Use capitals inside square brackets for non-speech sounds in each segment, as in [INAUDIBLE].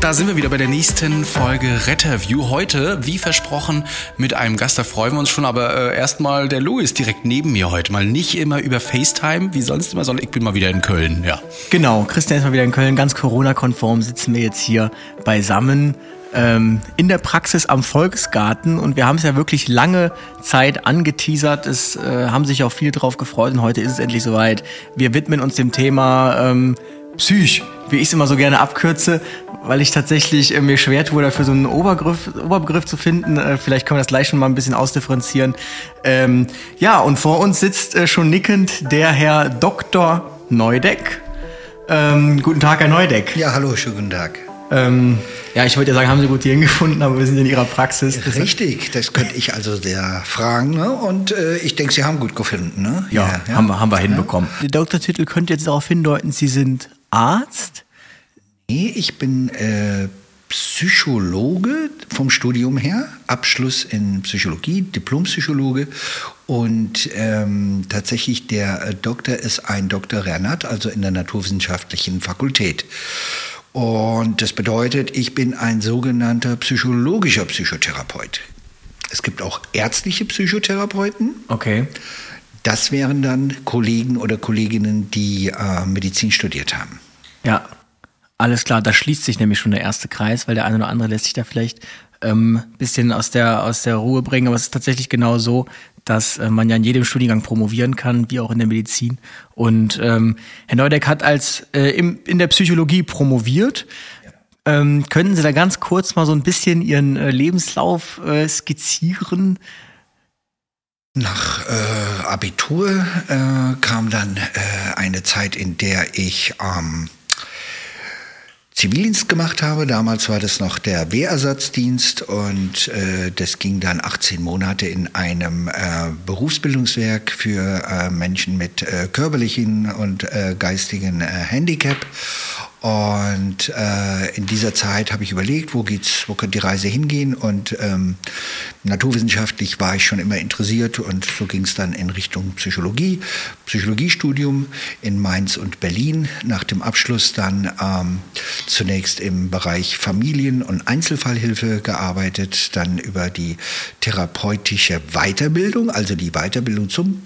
Da sind wir wieder bei der nächsten Folge Retterview. Heute, wie versprochen, mit einem Gast. Da freuen wir uns schon. Aber äh, erstmal der Louis direkt neben mir heute. Mal nicht immer über FaceTime, wie sonst immer, sondern ich bin mal wieder in Köln. Ja. Genau, Christian ist mal wieder in Köln. Ganz Corona-konform sitzen wir jetzt hier beisammen ähm, in der Praxis am Volksgarten. Und wir haben es ja wirklich lange Zeit angeteasert. Es äh, haben sich auch viele drauf gefreut. Und heute ist es endlich soweit. Wir widmen uns dem Thema ähm, Psych, wie ich es immer so gerne abkürze, weil ich tatsächlich äh, mir schwer tue, dafür so einen Obergriff, Oberbegriff zu finden. Äh, vielleicht können wir das gleich schon mal ein bisschen ausdifferenzieren. Ähm, ja, und vor uns sitzt äh, schon nickend der Herr Dr. Neudeck. Ähm, guten Tag, Herr Neudeck. Ja, hallo, schönen guten Tag. Ähm, ja, ich wollte ja sagen, haben Sie gut hierhin gefunden, aber wir sind in Ihrer Praxis. Richtig, das könnte ich also sehr fragen. Ne? Und äh, ich denke, Sie haben gut gefunden. Ne? Ja, ja, ja. Haben, wir, haben wir hinbekommen. Der Doktortitel könnte jetzt darauf hindeuten, Sie sind Arzt? Nee, ich bin äh, Psychologe vom Studium her, Abschluss in Psychologie, Diplompsychologe und ähm, tatsächlich der äh, Doktor ist ein Dr. Renat, also in der naturwissenschaftlichen Fakultät. Und das bedeutet, ich bin ein sogenannter psychologischer Psychotherapeut. Es gibt auch ärztliche Psychotherapeuten. Okay. Das wären dann Kollegen oder Kolleginnen, die äh, Medizin studiert haben. Ja, alles klar. Da schließt sich nämlich schon der erste Kreis, weil der eine oder andere lässt sich da vielleicht ähm, bisschen aus der, aus der Ruhe bringen. Aber es ist tatsächlich genau so, dass äh, man ja in jedem Studiengang promovieren kann, wie auch in der Medizin. Und ähm, Herr Neudeck hat als äh, im, in der Psychologie promoviert. Ähm, können Sie da ganz kurz mal so ein bisschen Ihren äh, Lebenslauf äh, skizzieren? Nach äh, Abitur äh, kam dann äh, eine Zeit, in der ich ähm, Zivildienst gemacht habe. Damals war das noch der Wehrersatzdienst und äh, das ging dann 18 Monate in einem äh, Berufsbildungswerk für äh, Menschen mit körperlichen und geistigen Handicap. Und äh, in dieser Zeit habe ich überlegt, wo geht's, wo könnte die Reise hingehen? Und ähm, naturwissenschaftlich war ich schon immer interessiert und so ging es dann in Richtung Psychologie, Psychologiestudium in Mainz und Berlin. Nach dem Abschluss dann ähm, zunächst im Bereich Familien- und Einzelfallhilfe gearbeitet, dann über die therapeutische Weiterbildung, also die Weiterbildung zum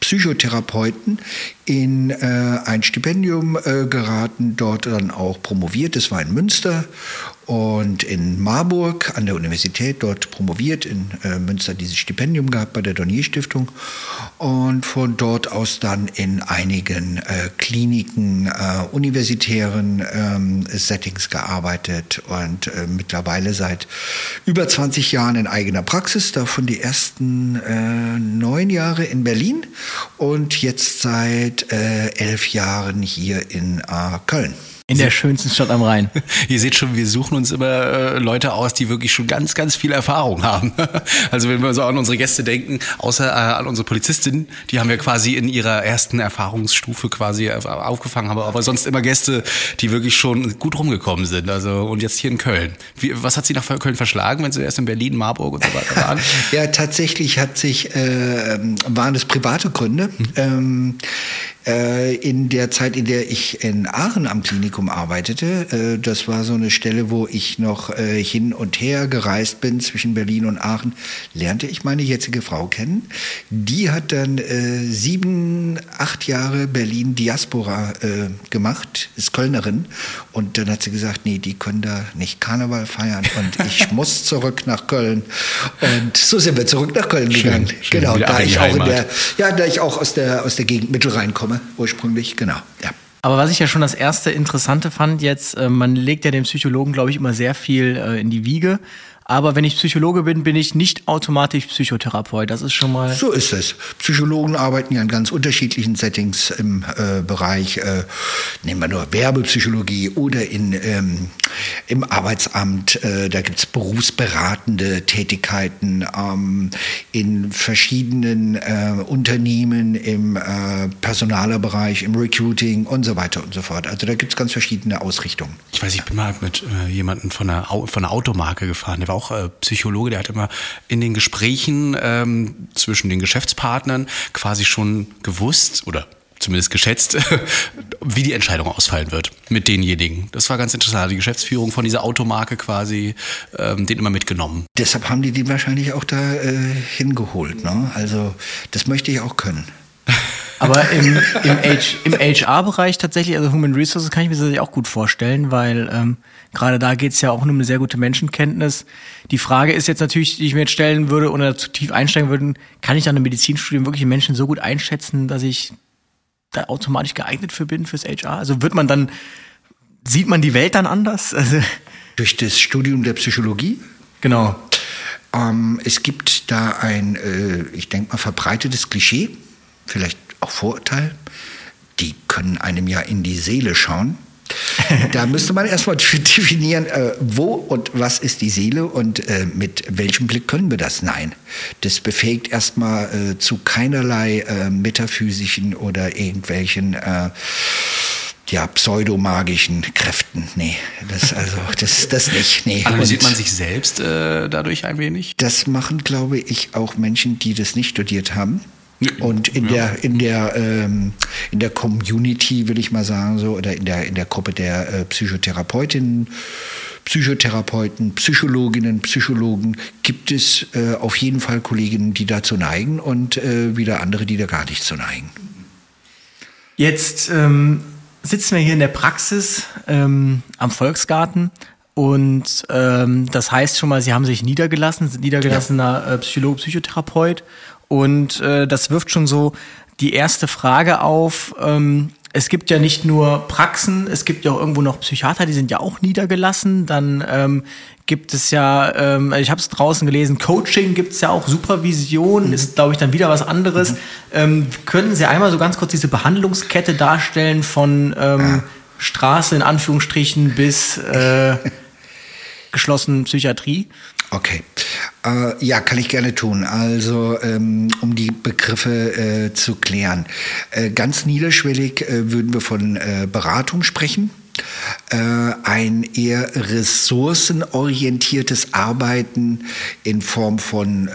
Psychotherapeuten in äh, ein Stipendium äh, geraten, dort dann auch promoviert. Das war in Münster und in Marburg an der Universität dort promoviert, in äh, Münster dieses Stipendium gehabt bei der Dornier Stiftung und von dort aus dann in einigen äh, Kliniken, äh, universitären ähm, Settings gearbeitet und äh, mittlerweile seit über 20 Jahren in eigener Praxis, davon die ersten äh, neun Jahre in Berlin und jetzt seit äh, elf Jahren hier in Köln. In der schönsten Stadt am Rhein. [LAUGHS] Ihr seht schon, wir suchen uns immer äh, Leute aus, die wirklich schon ganz, ganz viel Erfahrung haben. [LAUGHS] also wenn wir so an unsere Gäste denken, außer äh, an unsere Polizistin, die haben wir quasi in ihrer ersten Erfahrungsstufe quasi aufgefangen, aber, aber sonst immer Gäste, die wirklich schon gut rumgekommen sind. Also und jetzt hier in Köln. Wie, was hat Sie nach Köln verschlagen, wenn Sie erst in Berlin, Marburg und so weiter waren? [LAUGHS] ja, tatsächlich hat sich äh, waren es private Gründe. Mhm. Ähm, äh, in der Zeit, in der ich in Aachen am Klinikum arbeitete, äh, das war so eine Stelle, wo ich noch äh, hin und her gereist bin zwischen Berlin und Aachen, lernte ich meine jetzige Frau kennen. Die hat dann sieben, acht Jahre Berlin Diaspora gemacht, ist Kölnerin. Und dann hat sie gesagt, nee, die können da nicht Karneval feiern und ich [LAUGHS] muss zurück nach Köln. Und so sind wir zurück nach Köln gegangen. Schön, schön, genau, da ich auch in der, ja, da ich auch aus der, aus der Gegend Mittelrhein komme komme ursprünglich, genau. Ja. Aber was ich ja schon das erste Interessante fand jetzt, äh, man legt ja dem Psychologen, glaube ich, immer sehr viel äh, in die Wiege. Aber wenn ich Psychologe bin, bin ich nicht automatisch Psychotherapeut. Das ist schon mal. So ist es. Psychologen arbeiten ja in ganz unterschiedlichen Settings im äh, Bereich, äh, nehmen wir nur Werbepsychologie oder in, ähm, im Arbeitsamt. Äh, da gibt's berufsberatende Tätigkeiten ähm, in verschiedenen äh, Unternehmen, im äh, Personalerbereich, im Recruiting und so weiter und so fort. Also da gibt's ganz verschiedene Ausrichtungen. Ich weiß, ich bin mal mit äh, jemandem von einer, von einer Automarke gefahren, der war auch äh, Psychologe, der hat immer in den Gesprächen ähm, zwischen den Geschäftspartnern quasi schon gewusst oder zumindest geschätzt, [LAUGHS] wie die Entscheidung ausfallen wird mit denjenigen. Das war ganz interessant. Die Geschäftsführung von dieser Automarke quasi ähm, den immer mitgenommen. Deshalb haben die die wahrscheinlich auch da äh, hingeholt. Ne? Also das möchte ich auch können. Aber im, im, H- im HR-Bereich tatsächlich, also Human Resources, kann ich mir das tatsächlich auch gut vorstellen, weil ähm, gerade da geht's ja auch um eine sehr gute Menschenkenntnis. Die Frage ist jetzt natürlich, die ich mir jetzt stellen würde oder zu tief einsteigen würde, kann ich an einem Medizinstudium wirklich Menschen so gut einschätzen, dass ich da automatisch geeignet für bin fürs HR? Also wird man dann, sieht man die Welt dann anders? Also, Durch das Studium der Psychologie genau. Ähm, es gibt da ein, äh, ich denke mal, verbreitetes Klischee, vielleicht auch Vorurteil. Die können einem ja in die Seele schauen. Da müsste man erstmal [LAUGHS] definieren, äh, wo und was ist die Seele und äh, mit welchem Blick können wir das? Nein. Das befähigt erstmal äh, zu keinerlei äh, metaphysischen oder irgendwelchen äh, ja, pseudomagischen Kräften. Nee, das also das das nicht. Nee. Analysiert man sich selbst äh, dadurch ein wenig? das machen, glaube ich, auch Menschen, die das nicht studiert haben. Ja, Und in ja. der in der ähm, in der Community will ich mal sagen so oder in der in der Gruppe der äh, Psychotherapeutinnen, Psychotherapeuten, Psychologinnen, Psychologen gibt es äh, auf jeden Fall Kolleginnen, die dazu neigen und äh, wieder andere, die da gar nicht zu neigen. Jetzt ähm, sitzen wir hier in der Praxis ähm, am Volksgarten und ähm, das heißt schon mal, Sie haben sich niedergelassen, sind niedergelassener äh, Psychologe, Psychotherapeut und äh, das wirft schon so die erste Frage auf. Ähm, es gibt ja nicht nur Praxen, es gibt ja auch irgendwo noch Psychiater, die sind ja auch niedergelassen. Dann ähm, gibt es ja, ähm, ich habe es draußen gelesen, Coaching gibt es ja auch, Supervision ist, glaube ich, dann wieder was anderes. Ähm, können Sie einmal so ganz kurz diese Behandlungskette darstellen von ähm, Straße in Anführungsstrichen bis äh, [LAUGHS] geschlossenen Psychiatrie? Okay. Äh, ja, kann ich gerne tun. Also, ähm, um die Begriffe äh, zu klären. Äh, ganz niederschwellig äh, würden wir von äh, Beratung sprechen. Äh, ein eher ressourcenorientiertes Arbeiten in Form von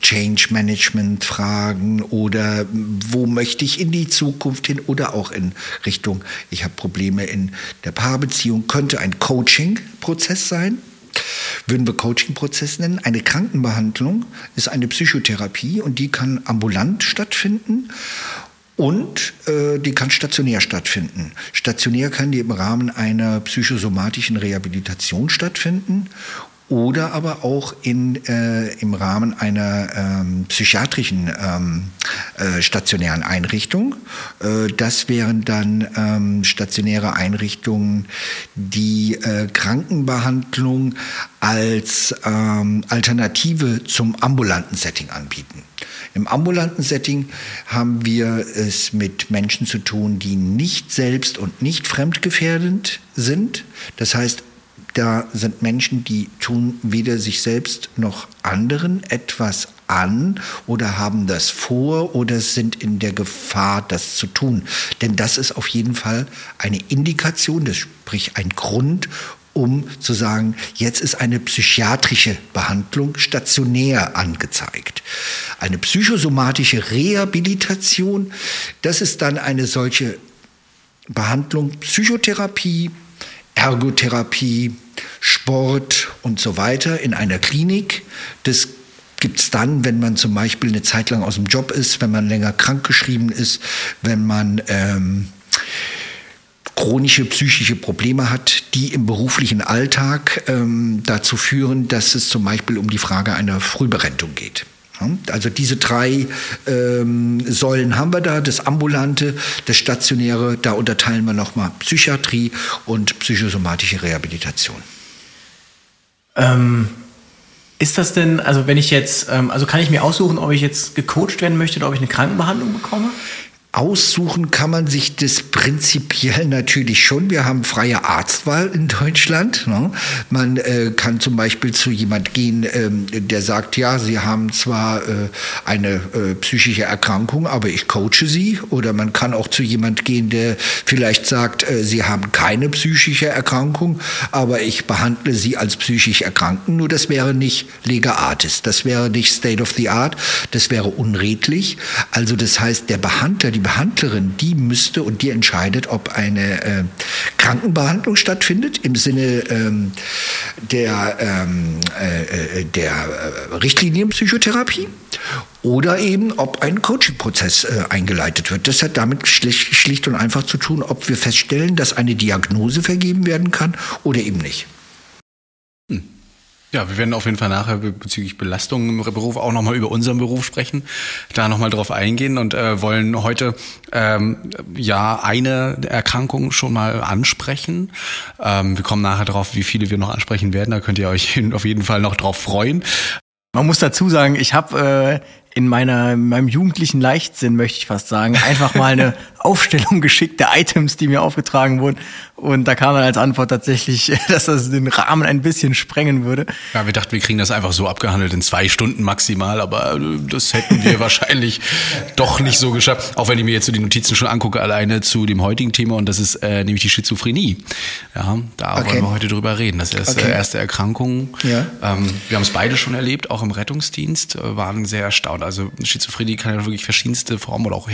Change Management Fragen oder wo möchte ich in die Zukunft hin oder auch in Richtung, ich habe Probleme in der Paarbeziehung, könnte ein Coaching-Prozess sein würden wir Coaching-Prozess nennen. Eine Krankenbehandlung ist eine Psychotherapie und die kann ambulant stattfinden und äh, die kann stationär stattfinden. Stationär kann die im Rahmen einer psychosomatischen Rehabilitation stattfinden oder aber auch in, äh, im Rahmen einer ähm, psychiatrischen ähm, äh, stationären Einrichtung. Äh, das wären dann ähm, stationäre Einrichtungen, die äh, Krankenbehandlung als ähm, Alternative zum ambulanten Setting anbieten. Im ambulanten Setting haben wir es mit Menschen zu tun, die nicht selbst und nicht fremdgefährdend sind. Das heißt, da sind Menschen, die tun weder sich selbst noch anderen etwas an oder haben das vor oder sind in der Gefahr, das zu tun. Denn das ist auf jeden Fall eine Indikation, das sprich ein Grund, um zu sagen, jetzt ist eine psychiatrische Behandlung stationär angezeigt. Eine psychosomatische Rehabilitation, das ist dann eine solche Behandlung, Psychotherapie, Ergotherapie, Sport und so weiter in einer Klinik. Das gibt's dann, wenn man zum Beispiel eine Zeit lang aus dem Job ist, wenn man länger krankgeschrieben ist, wenn man ähm, chronische psychische Probleme hat, die im beruflichen Alltag ähm, dazu führen, dass es zum Beispiel um die Frage einer Frühberentung geht. Ja, Also diese drei ähm, Säulen haben wir da, das ambulante, das stationäre, da unterteilen wir nochmal Psychiatrie und psychosomatische Rehabilitation. Ähm, Ist das denn, also wenn ich jetzt, ähm, also kann ich mir aussuchen, ob ich jetzt gecoacht werden möchte oder ob ich eine Krankenbehandlung bekomme? Aussuchen kann man sich das prinzipiell natürlich schon. Wir haben freie Arztwahl in Deutschland. Ne? Man äh, kann zum Beispiel zu jemand gehen, ähm, der sagt, ja, Sie haben zwar äh, eine äh, psychische Erkrankung, aber ich coache Sie. Oder man kann auch zu jemand gehen, der vielleicht sagt, äh, Sie haben keine psychische Erkrankung, aber ich behandle Sie als psychisch Erkrankten. Nur das wäre nicht lega artis, das wäre nicht state of the art, das wäre unredlich. Also das heißt, der Behandler, die Behandlerin, die müsste und die entscheidet, ob eine äh, Krankenbehandlung stattfindet im Sinne ähm, der, ähm, äh, äh der äh, Richtlinienpsychotherapie oder eben, ob ein Coaching-Prozess äh, eingeleitet wird. Das hat damit schlicht, schlicht und einfach zu tun, ob wir feststellen, dass eine Diagnose vergeben werden kann oder eben nicht. Ja, wir werden auf jeden Fall nachher bezüglich Belastungen im Beruf auch nochmal über unseren Beruf sprechen, da nochmal drauf eingehen und äh, wollen heute ähm, ja eine Erkrankung schon mal ansprechen. Ähm, wir kommen nachher drauf, wie viele wir noch ansprechen werden. Da könnt ihr euch [LAUGHS] auf jeden Fall noch drauf freuen. Man muss dazu sagen, ich habe äh, in meiner, in meinem jugendlichen Leichtsinn, möchte ich fast sagen, einfach mal eine [LAUGHS] Aufstellung [LAUGHS] geschickt der Items, die mir aufgetragen wurden. Und da kam dann als Antwort tatsächlich, [LAUGHS] dass das den Rahmen ein bisschen sprengen würde. Ja, wir dachten, wir kriegen das einfach so abgehandelt in zwei Stunden maximal, aber äh, das hätten wir [LAUGHS] wahrscheinlich doch nicht so geschafft. Auch wenn ich mir jetzt so die Notizen schon angucke, alleine zu dem heutigen Thema, und das ist äh, nämlich die Schizophrenie. Ja, da okay. wollen wir heute drüber reden. Das ist okay. erste Erkrankung. Ja. Ähm, wir haben es beide schon erlebt, auch im Rettungsdienst, äh, waren sehr erstaunt. Also Schizophrenie kann ja wirklich verschiedenste Formen oder auch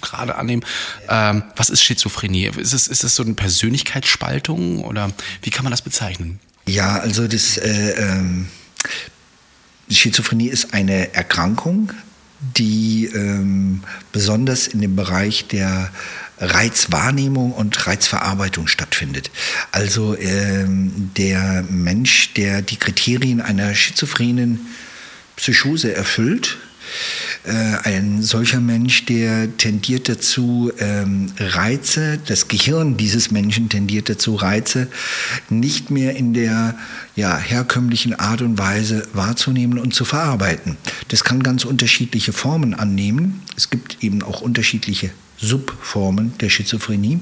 gerade annehmen. Ähm, was ist Schizophrenie? Ist es, ist es so eine Persönlichkeitsspaltung oder wie kann man das bezeichnen? Ja, also das äh, ähm, Schizophrenie ist eine Erkrankung, die ähm, besonders in dem Bereich der Reizwahrnehmung und Reizverarbeitung stattfindet. Also ähm, der Mensch, der die Kriterien einer schizophrenen Psychose erfüllt, ein solcher Mensch, der tendiert dazu, ähm, Reize, das Gehirn dieses Menschen tendiert dazu, Reize nicht mehr in der ja, herkömmlichen Art und Weise wahrzunehmen und zu verarbeiten. Das kann ganz unterschiedliche Formen annehmen. Es gibt eben auch unterschiedliche Subformen der Schizophrenie.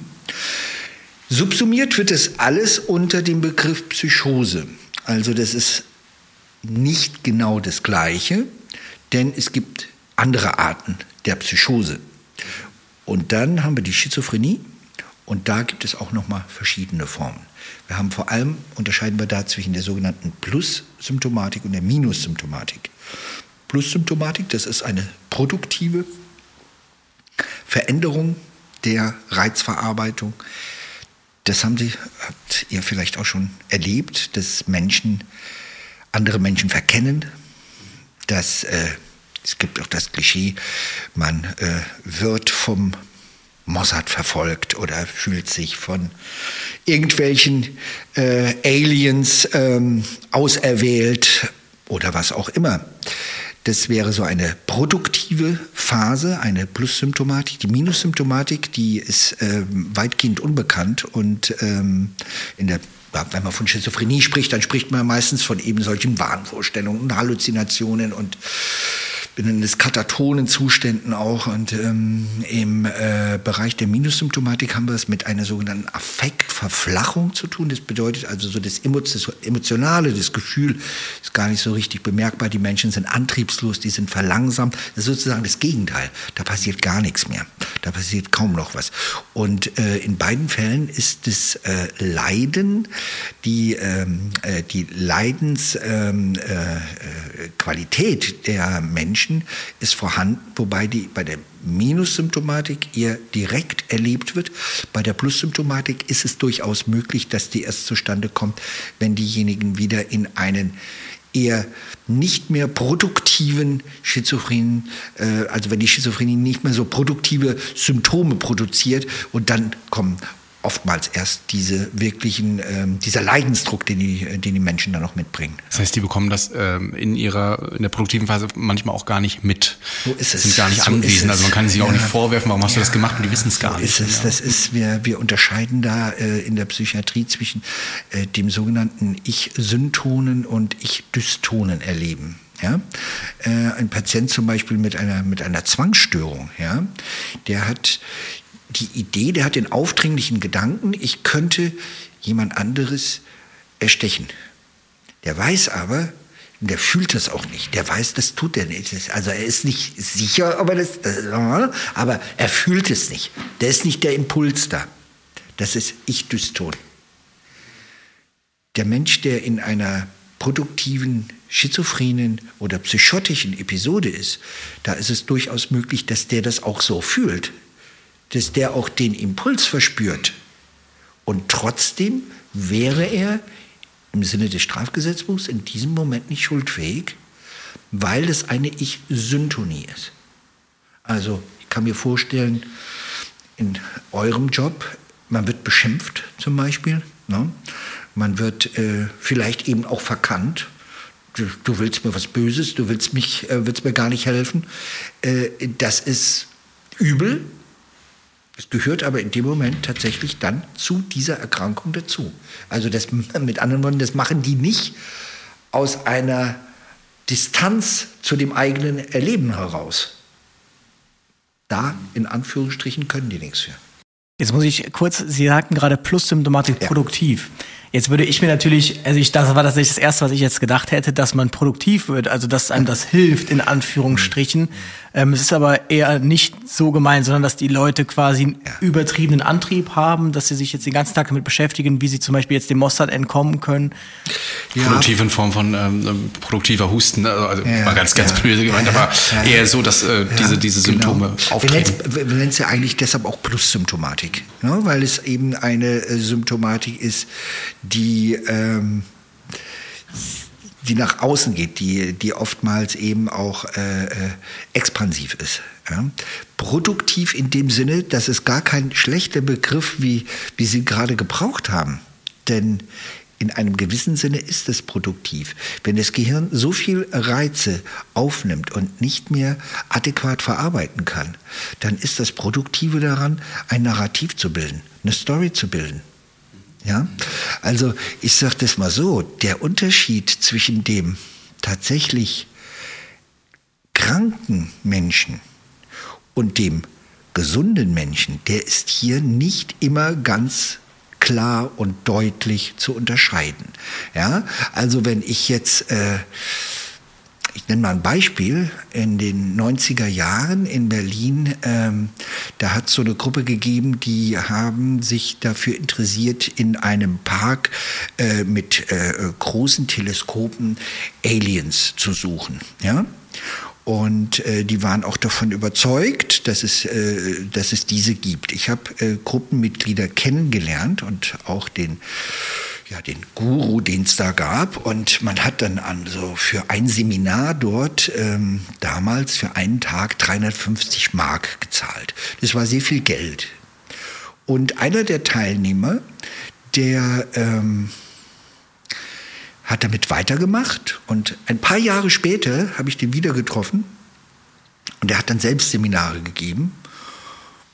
Subsumiert wird es alles unter dem Begriff Psychose. Also das ist nicht genau das Gleiche, denn es gibt andere Arten der Psychose. Und dann haben wir die Schizophrenie und da gibt es auch nochmal verschiedene Formen. Wir haben vor allem, unterscheiden wir da zwischen der sogenannten Plus-Symptomatik und der Minus-Symptomatik. Plus-Symptomatik, das ist eine produktive Veränderung der Reizverarbeitung. Das haben Sie, habt ihr vielleicht auch schon erlebt, dass Menschen andere Menschen verkennen, dass äh, es gibt auch das Klischee, man äh, wird vom Mossad verfolgt oder fühlt sich von irgendwelchen äh, Aliens ähm, auserwählt oder was auch immer. Das wäre so eine produktive Phase, eine Plus-Symptomatik. Die Minus-Symptomatik, die ist äh, weitgehend unbekannt und ähm, in der wenn man von Schizophrenie spricht, dann spricht man meistens von eben solchen Wahnvorstellungen und Halluzinationen und bin in katatonen Zuständen auch. Und ähm, im äh, Bereich der Minussymptomatik haben wir es mit einer sogenannten Affektverflachung zu tun. Das bedeutet also so das Emotionale, das Gefühl ist gar nicht so richtig bemerkbar. Die Menschen sind antriebslos, die sind verlangsamt. Das ist sozusagen das Gegenteil. Da passiert gar nichts mehr. Da passiert kaum noch was. Und äh, in beiden Fällen ist das äh, Leiden, die, ähm, äh, die Leidensqualität ähm, äh, der Menschen, Menschen ist vorhanden, wobei die bei der Minussymptomatik eher direkt erlebt wird. Bei der Plussymptomatik ist es durchaus möglich, dass die erst zustande kommt, wenn diejenigen wieder in einen eher nicht mehr produktiven Schizophrenen, äh, also wenn die Schizophrenie nicht mehr so produktive Symptome produziert und dann kommen oftmals erst diese wirklichen, ähm, dieser Leidensdruck, den die, den die Menschen dann noch mitbringen. Das heißt, die bekommen das ähm, in ihrer in der produktiven Phase manchmal auch gar nicht mit. So ist es. Sind gar nicht So anwesend. Also man kann sich auch Ja. nicht vorwerfen, warum hast du Ja. das gemacht und die wissen es gar so nicht. Ist es. Ja. Das ist, wir, wir unterscheiden da äh, in der Psychiatrie zwischen äh, dem sogenannten Ich-Syntonen und Ich-Dystonen erleben. Ja? Äh, ein Patient zum Beispiel mit einer, mit einer Zwangsstörung, ja? der hat die Idee, der hat den aufdringlichen Gedanken, ich könnte jemand anderes erstechen. Der weiß aber, der fühlt das auch nicht. Der weiß, das tut er nicht. Also er ist nicht sicher, aber, das, aber er fühlt es nicht. Der ist nicht der Impuls da. Das ist Ich-Dyston. Der Mensch, der in einer produktiven, schizophrenen oder psychotischen Episode ist, da ist es durchaus möglich, dass der das auch so fühlt. Dass der auch den Impuls verspürt. Und trotzdem wäre er im Sinne des Strafgesetzbuchs in diesem Moment nicht schuldfähig, weil es eine Ich-Syntonie ist. Also ich kann mir vorstellen, in eurem Job, man wird beschimpft zum Beispiel, ne? man wird äh, vielleicht eben auch verkannt. Du, du willst mir was Böses, du willst, mich, äh, willst mir gar nicht helfen. Äh, das ist übel, es gehört aber in dem Moment tatsächlich dann zu dieser Erkrankung dazu. Also das, [LAUGHS] mit anderen Worten, das machen die nicht aus einer Distanz zu dem eigenen Erleben heraus. Da, in Anführungsstrichen, können die nichts für. Jetzt muss ich kurz, Sie sagten gerade Plus-Symptomatik Ja. produktiv. Jetzt würde ich mir natürlich, also ich, das war tatsächlich das Erste, was ich jetzt gedacht hätte, dass man produktiv wird, also dass einem das hilft, in Anführungsstrichen. Ähm, es ist aber eher nicht so gemeint, sondern dass die Leute quasi einen übertriebenen Antrieb haben, dass sie sich jetzt den ganzen Tag damit beschäftigen, wie sie zum Beispiel jetzt dem Mossad entkommen können. Produktiv in Form von ähm, produktiver Husten, also also Ja, mal ganz, ganz ja. böse gemeint, Ja, aber ja. eher so, dass äh, diese, diese Symptome Genau. auftreten. Wir nennen es ja eigentlich deshalb auch Plus-Symptomatik, ne? weil es eben eine äh, Symptomatik ist, die, ähm, die nach außen geht, die, die oftmals eben auch äh, äh, expansiv ist. Ja? Produktiv in dem Sinne, das ist gar kein schlechter Begriff, wie, wie Sie gerade gebraucht haben. Denn in einem gewissen Sinne ist es produktiv. Wenn das Gehirn so viel Reize aufnimmt und nicht mehr adäquat verarbeiten kann, dann ist das Produktive daran, ein Narrativ zu bilden, eine Story zu bilden. Ja? Also ich sage das mal so, der Unterschied zwischen dem tatsächlich kranken Menschen und dem gesunden Menschen, der ist hier nicht immer ganz klar und deutlich zu unterscheiden. Ja, also wenn ich jetzt, äh, ich nenne mal ein Beispiel, in den 90er Jahren in Berlin, ähm, da hat es so eine Gruppe gegeben, die haben sich dafür interessiert, in einem Park äh, mit äh, großen Teleskopen Aliens zu suchen. Ja? Und äh, die waren auch davon überzeugt, dass es, äh, dass es diese gibt. Ich habe äh, Gruppenmitglieder kennengelernt und auch den, ja, den Guru, den es da gab. Und man hat dann an, so für ein Seminar dort ähm, damals für einen Tag 350 Mark gezahlt. Das war sehr viel Geld. Und einer der Teilnehmer, der... Ähm, hat damit weitergemacht und ein paar Jahre später habe ich den wieder getroffen und er hat dann selbst Seminare gegeben.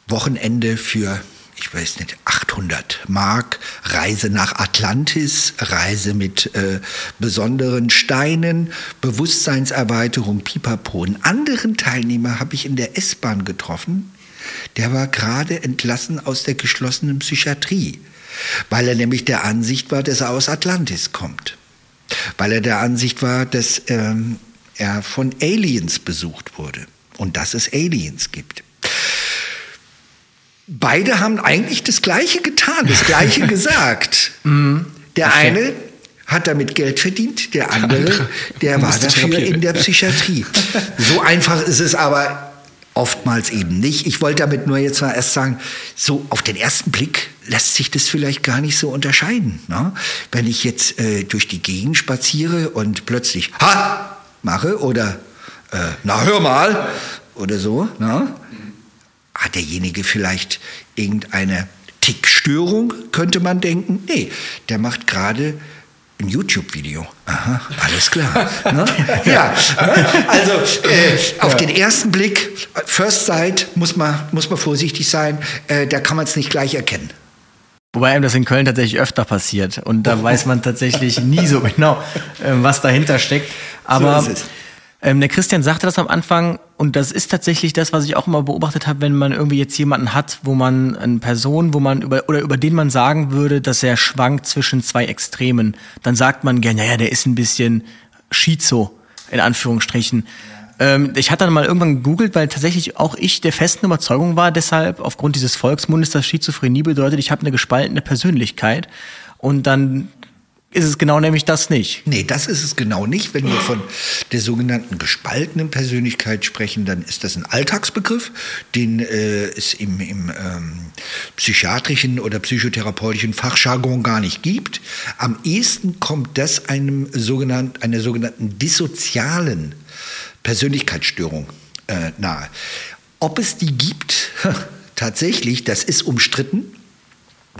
Wochenende für, ich weiß nicht, 800 Mark, Reise nach Atlantis, Reise mit äh, besonderen Steinen, Bewusstseinserweiterung, Pipapo. Einen anderen Teilnehmer habe ich in der S-Bahn getroffen, der war gerade entlassen aus der geschlossenen Psychiatrie, weil er nämlich der Ansicht war, dass er aus Atlantis kommt weil er der Ansicht war, dass ähm, er von Aliens besucht wurde und dass es Aliens gibt. Beide haben eigentlich das Gleiche getan, das Gleiche [LAUGHS] gesagt. Der eine hat damit Geld verdient, der andere, der war dafür in der Psychiatrie. So [LAUGHS] einfach ist es aber oftmals eben nicht. Ich wollte damit nur jetzt mal erst sagen, so auf den ersten Blick lässt sich das vielleicht gar nicht so unterscheiden. Ne? Wenn ich jetzt äh, durch die Gegend spaziere und plötzlich Ha mache oder äh, Na hör mal oder so, ne? Hat derjenige vielleicht irgendeine Tickstörung, könnte man denken. Nee, der macht gerade ein YouTube-Video. Aha, alles klar. [LAUGHS] ne? Ja, ne? also äh, auf den ersten Blick, First Sight, muss man, muss man vorsichtig sein, äh, da kann man es nicht gleich erkennen. Wobei einem das in Köln tatsächlich öfter passiert. Und da weiß man tatsächlich nie so [LAUGHS] genau, äh, was dahinter steckt. Aber So. Ähm, der Christian sagte das am Anfang und das ist tatsächlich das, was ich auch immer beobachtet habe, wenn man irgendwie jetzt jemanden hat, wo man eine Person, wo man über oder über den man sagen würde, dass er schwankt zwischen zwei Extremen, dann sagt man gerne, naja, der ist ein bisschen schizo in Anführungsstrichen. Ähm, ich hatte dann mal irgendwann gegoogelt, weil tatsächlich auch ich der festen Überzeugung war, deshalb aufgrund dieses Volksmundes, dass Schizophrenie bedeutet, ich habe eine gespaltene Persönlichkeit und dann ist es genau nämlich das nicht. Nee, das ist es genau nicht. Wenn wir von der sogenannten gespaltenen Persönlichkeit sprechen, dann ist das ein Alltagsbegriff, den äh, es im, im ähm, psychiatrischen oder psychotherapeutischen Fachjargon gar nicht gibt. Am ehesten kommt das einem sogenannten, einer sogenannten dissozialen Persönlichkeitsstörung äh, nahe. Ob es die gibt, [LAUGHS] tatsächlich, das ist umstritten.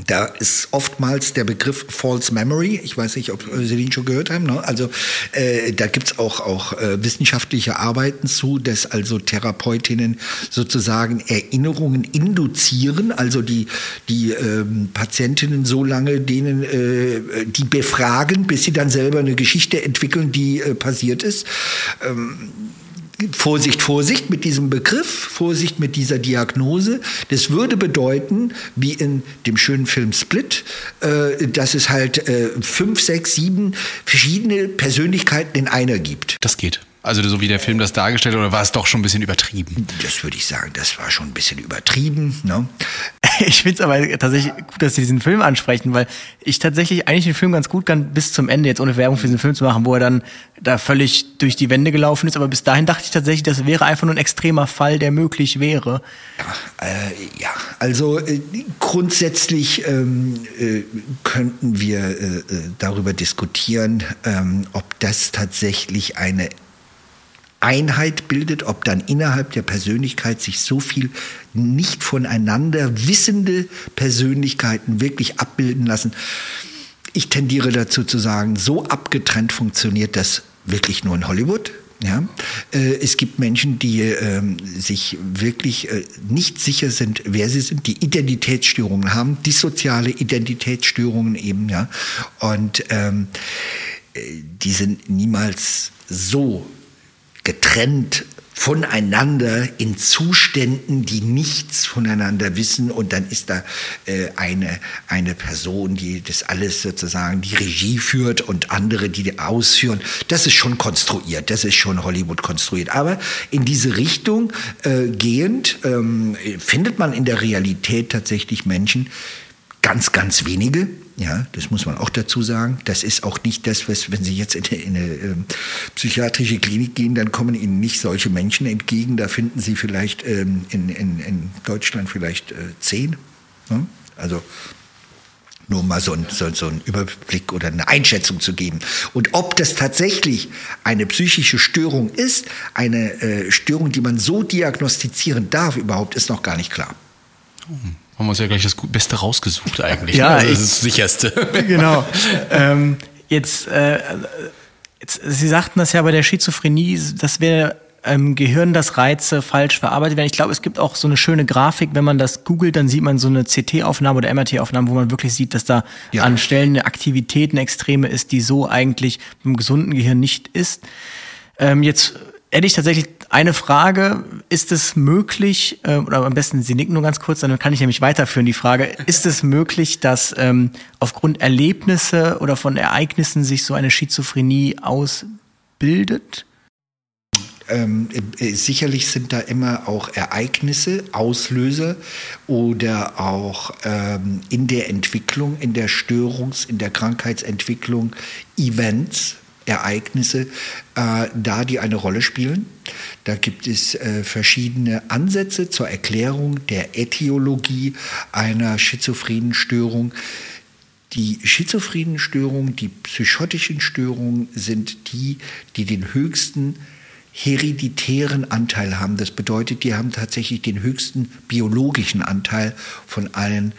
Da ist oftmals der Begriff False Memory. Ich weiß nicht, ob Sie den schon gehört haben. Ne? Also äh, da gibt's auch, auch äh, wissenschaftliche Arbeiten zu, dass also Therapeutinnen sozusagen Erinnerungen induzieren, also die, die ähm, Patientinnen so lange denen äh, die befragen, bis sie dann selber eine Geschichte entwickeln, die äh, passiert ist. Ähm, Vorsicht, Vorsicht mit diesem Begriff, Vorsicht mit dieser Diagnose. Das würde bedeuten, wie in dem schönen Film Split, äh, dass es halt äh, fünf, sechs, sieben verschiedene Persönlichkeiten in einer gibt. Das geht. Also so wie der Film das dargestellt hat, oder war es doch schon ein bisschen übertrieben? Das würde ich sagen, das war schon ein bisschen übertrieben. Ne? [LAUGHS] Ich finde es aber tatsächlich gut, dass Sie diesen Film ansprechen, weil ich tatsächlich eigentlich den Film ganz gut kann bis zum Ende, jetzt ohne Werbung für diesen Film zu machen, wo er dann da völlig durch die Wände gelaufen ist. Aber bis dahin dachte ich tatsächlich, das wäre einfach nur ein extremer Fall, der möglich wäre. Äh, ja, also äh, grundsätzlich ähm, äh, könnten wir äh, äh, darüber diskutieren, ähm, ob das tatsächlich eine Einheit bildet, ob dann innerhalb der Persönlichkeit sich so viel nicht voneinander wissende Persönlichkeiten wirklich abbilden lassen. Ich tendiere dazu zu sagen, so abgetrennt funktioniert das wirklich nur in Hollywood. Ja, äh, es gibt Menschen, die ähm, sich wirklich äh, nicht sicher sind, wer sie sind, die Identitätsstörungen haben, dissoziale Identitätsstörungen eben, ja, und ähm, äh, die sind niemals so getrennt voneinander in Zuständen, die nichts voneinander wissen und dann ist da äh, eine, eine Person, die das alles sozusagen die Regie führt und andere, die ausführen. Das ist schon konstruiert, das ist schon Hollywood konstruiert. Aber in diese Richtung äh, gehend ähm, findet man in der Realität tatsächlich Menschen, ganz, ganz wenige. Ja, das muss man auch dazu sagen. Das ist auch nicht das, was, wenn Sie jetzt in eine, in eine ähm, psychiatrische Klinik gehen, dann kommen Ihnen nicht solche Menschen entgegen. Da finden Sie vielleicht ähm, in, in, in Deutschland vielleicht äh, zehn. Ne? Also nur mal so, ein, so, so einen Überblick oder eine Einschätzung zu geben. Und ob das tatsächlich eine psychische Störung ist, eine äh, Störung, die man so diagnostizieren darf überhaupt, ist noch gar nicht klar. Haben wir uns ja gleich das Beste rausgesucht eigentlich. Ja, ne? also das ist das Sicherste. [LAUGHS] Genau. ähm, jetzt, äh, jetzt, Sie sagten das ja bei der Schizophrenie, dass wir im Gehirn, dass Reize falsch verarbeitet werden. Ich glaube, es gibt auch so eine schöne Grafik, wenn man das googelt, dann sieht man so eine CT-Aufnahme oder MRT-Aufnahme, wo man wirklich sieht, dass da Ja. an Stellen eine Aktivität, eine Extreme ist, die so eigentlich im gesunden Gehirn nicht ist. Ähm, jetzt hätte ich tatsächlich eine Frage. Ist es möglich, äh, oder am besten Sie nicken nur ganz kurz, dann kann ich nämlich weiterführen die Frage. Ist es möglich, dass ähm, aufgrund Erlebnisse oder von Ereignissen sich so eine Schizophrenie ausbildet? Ähm, äh, sicherlich sind da immer auch Ereignisse, Auslöser oder auch ähm, in der Entwicklung, in der Störungs-, in der Krankheitsentwicklung Events, Ereignisse, äh, da die eine Rolle spielen. Da gibt es äh, verschiedene Ansätze zur Erklärung der Äthiologie einer schizophrenen Störung. Die schizophrenen Störungen, die psychotischen Störungen sind die, die den höchsten hereditären Anteil haben. Das bedeutet, die haben tatsächlich den höchsten biologischen Anteil von allen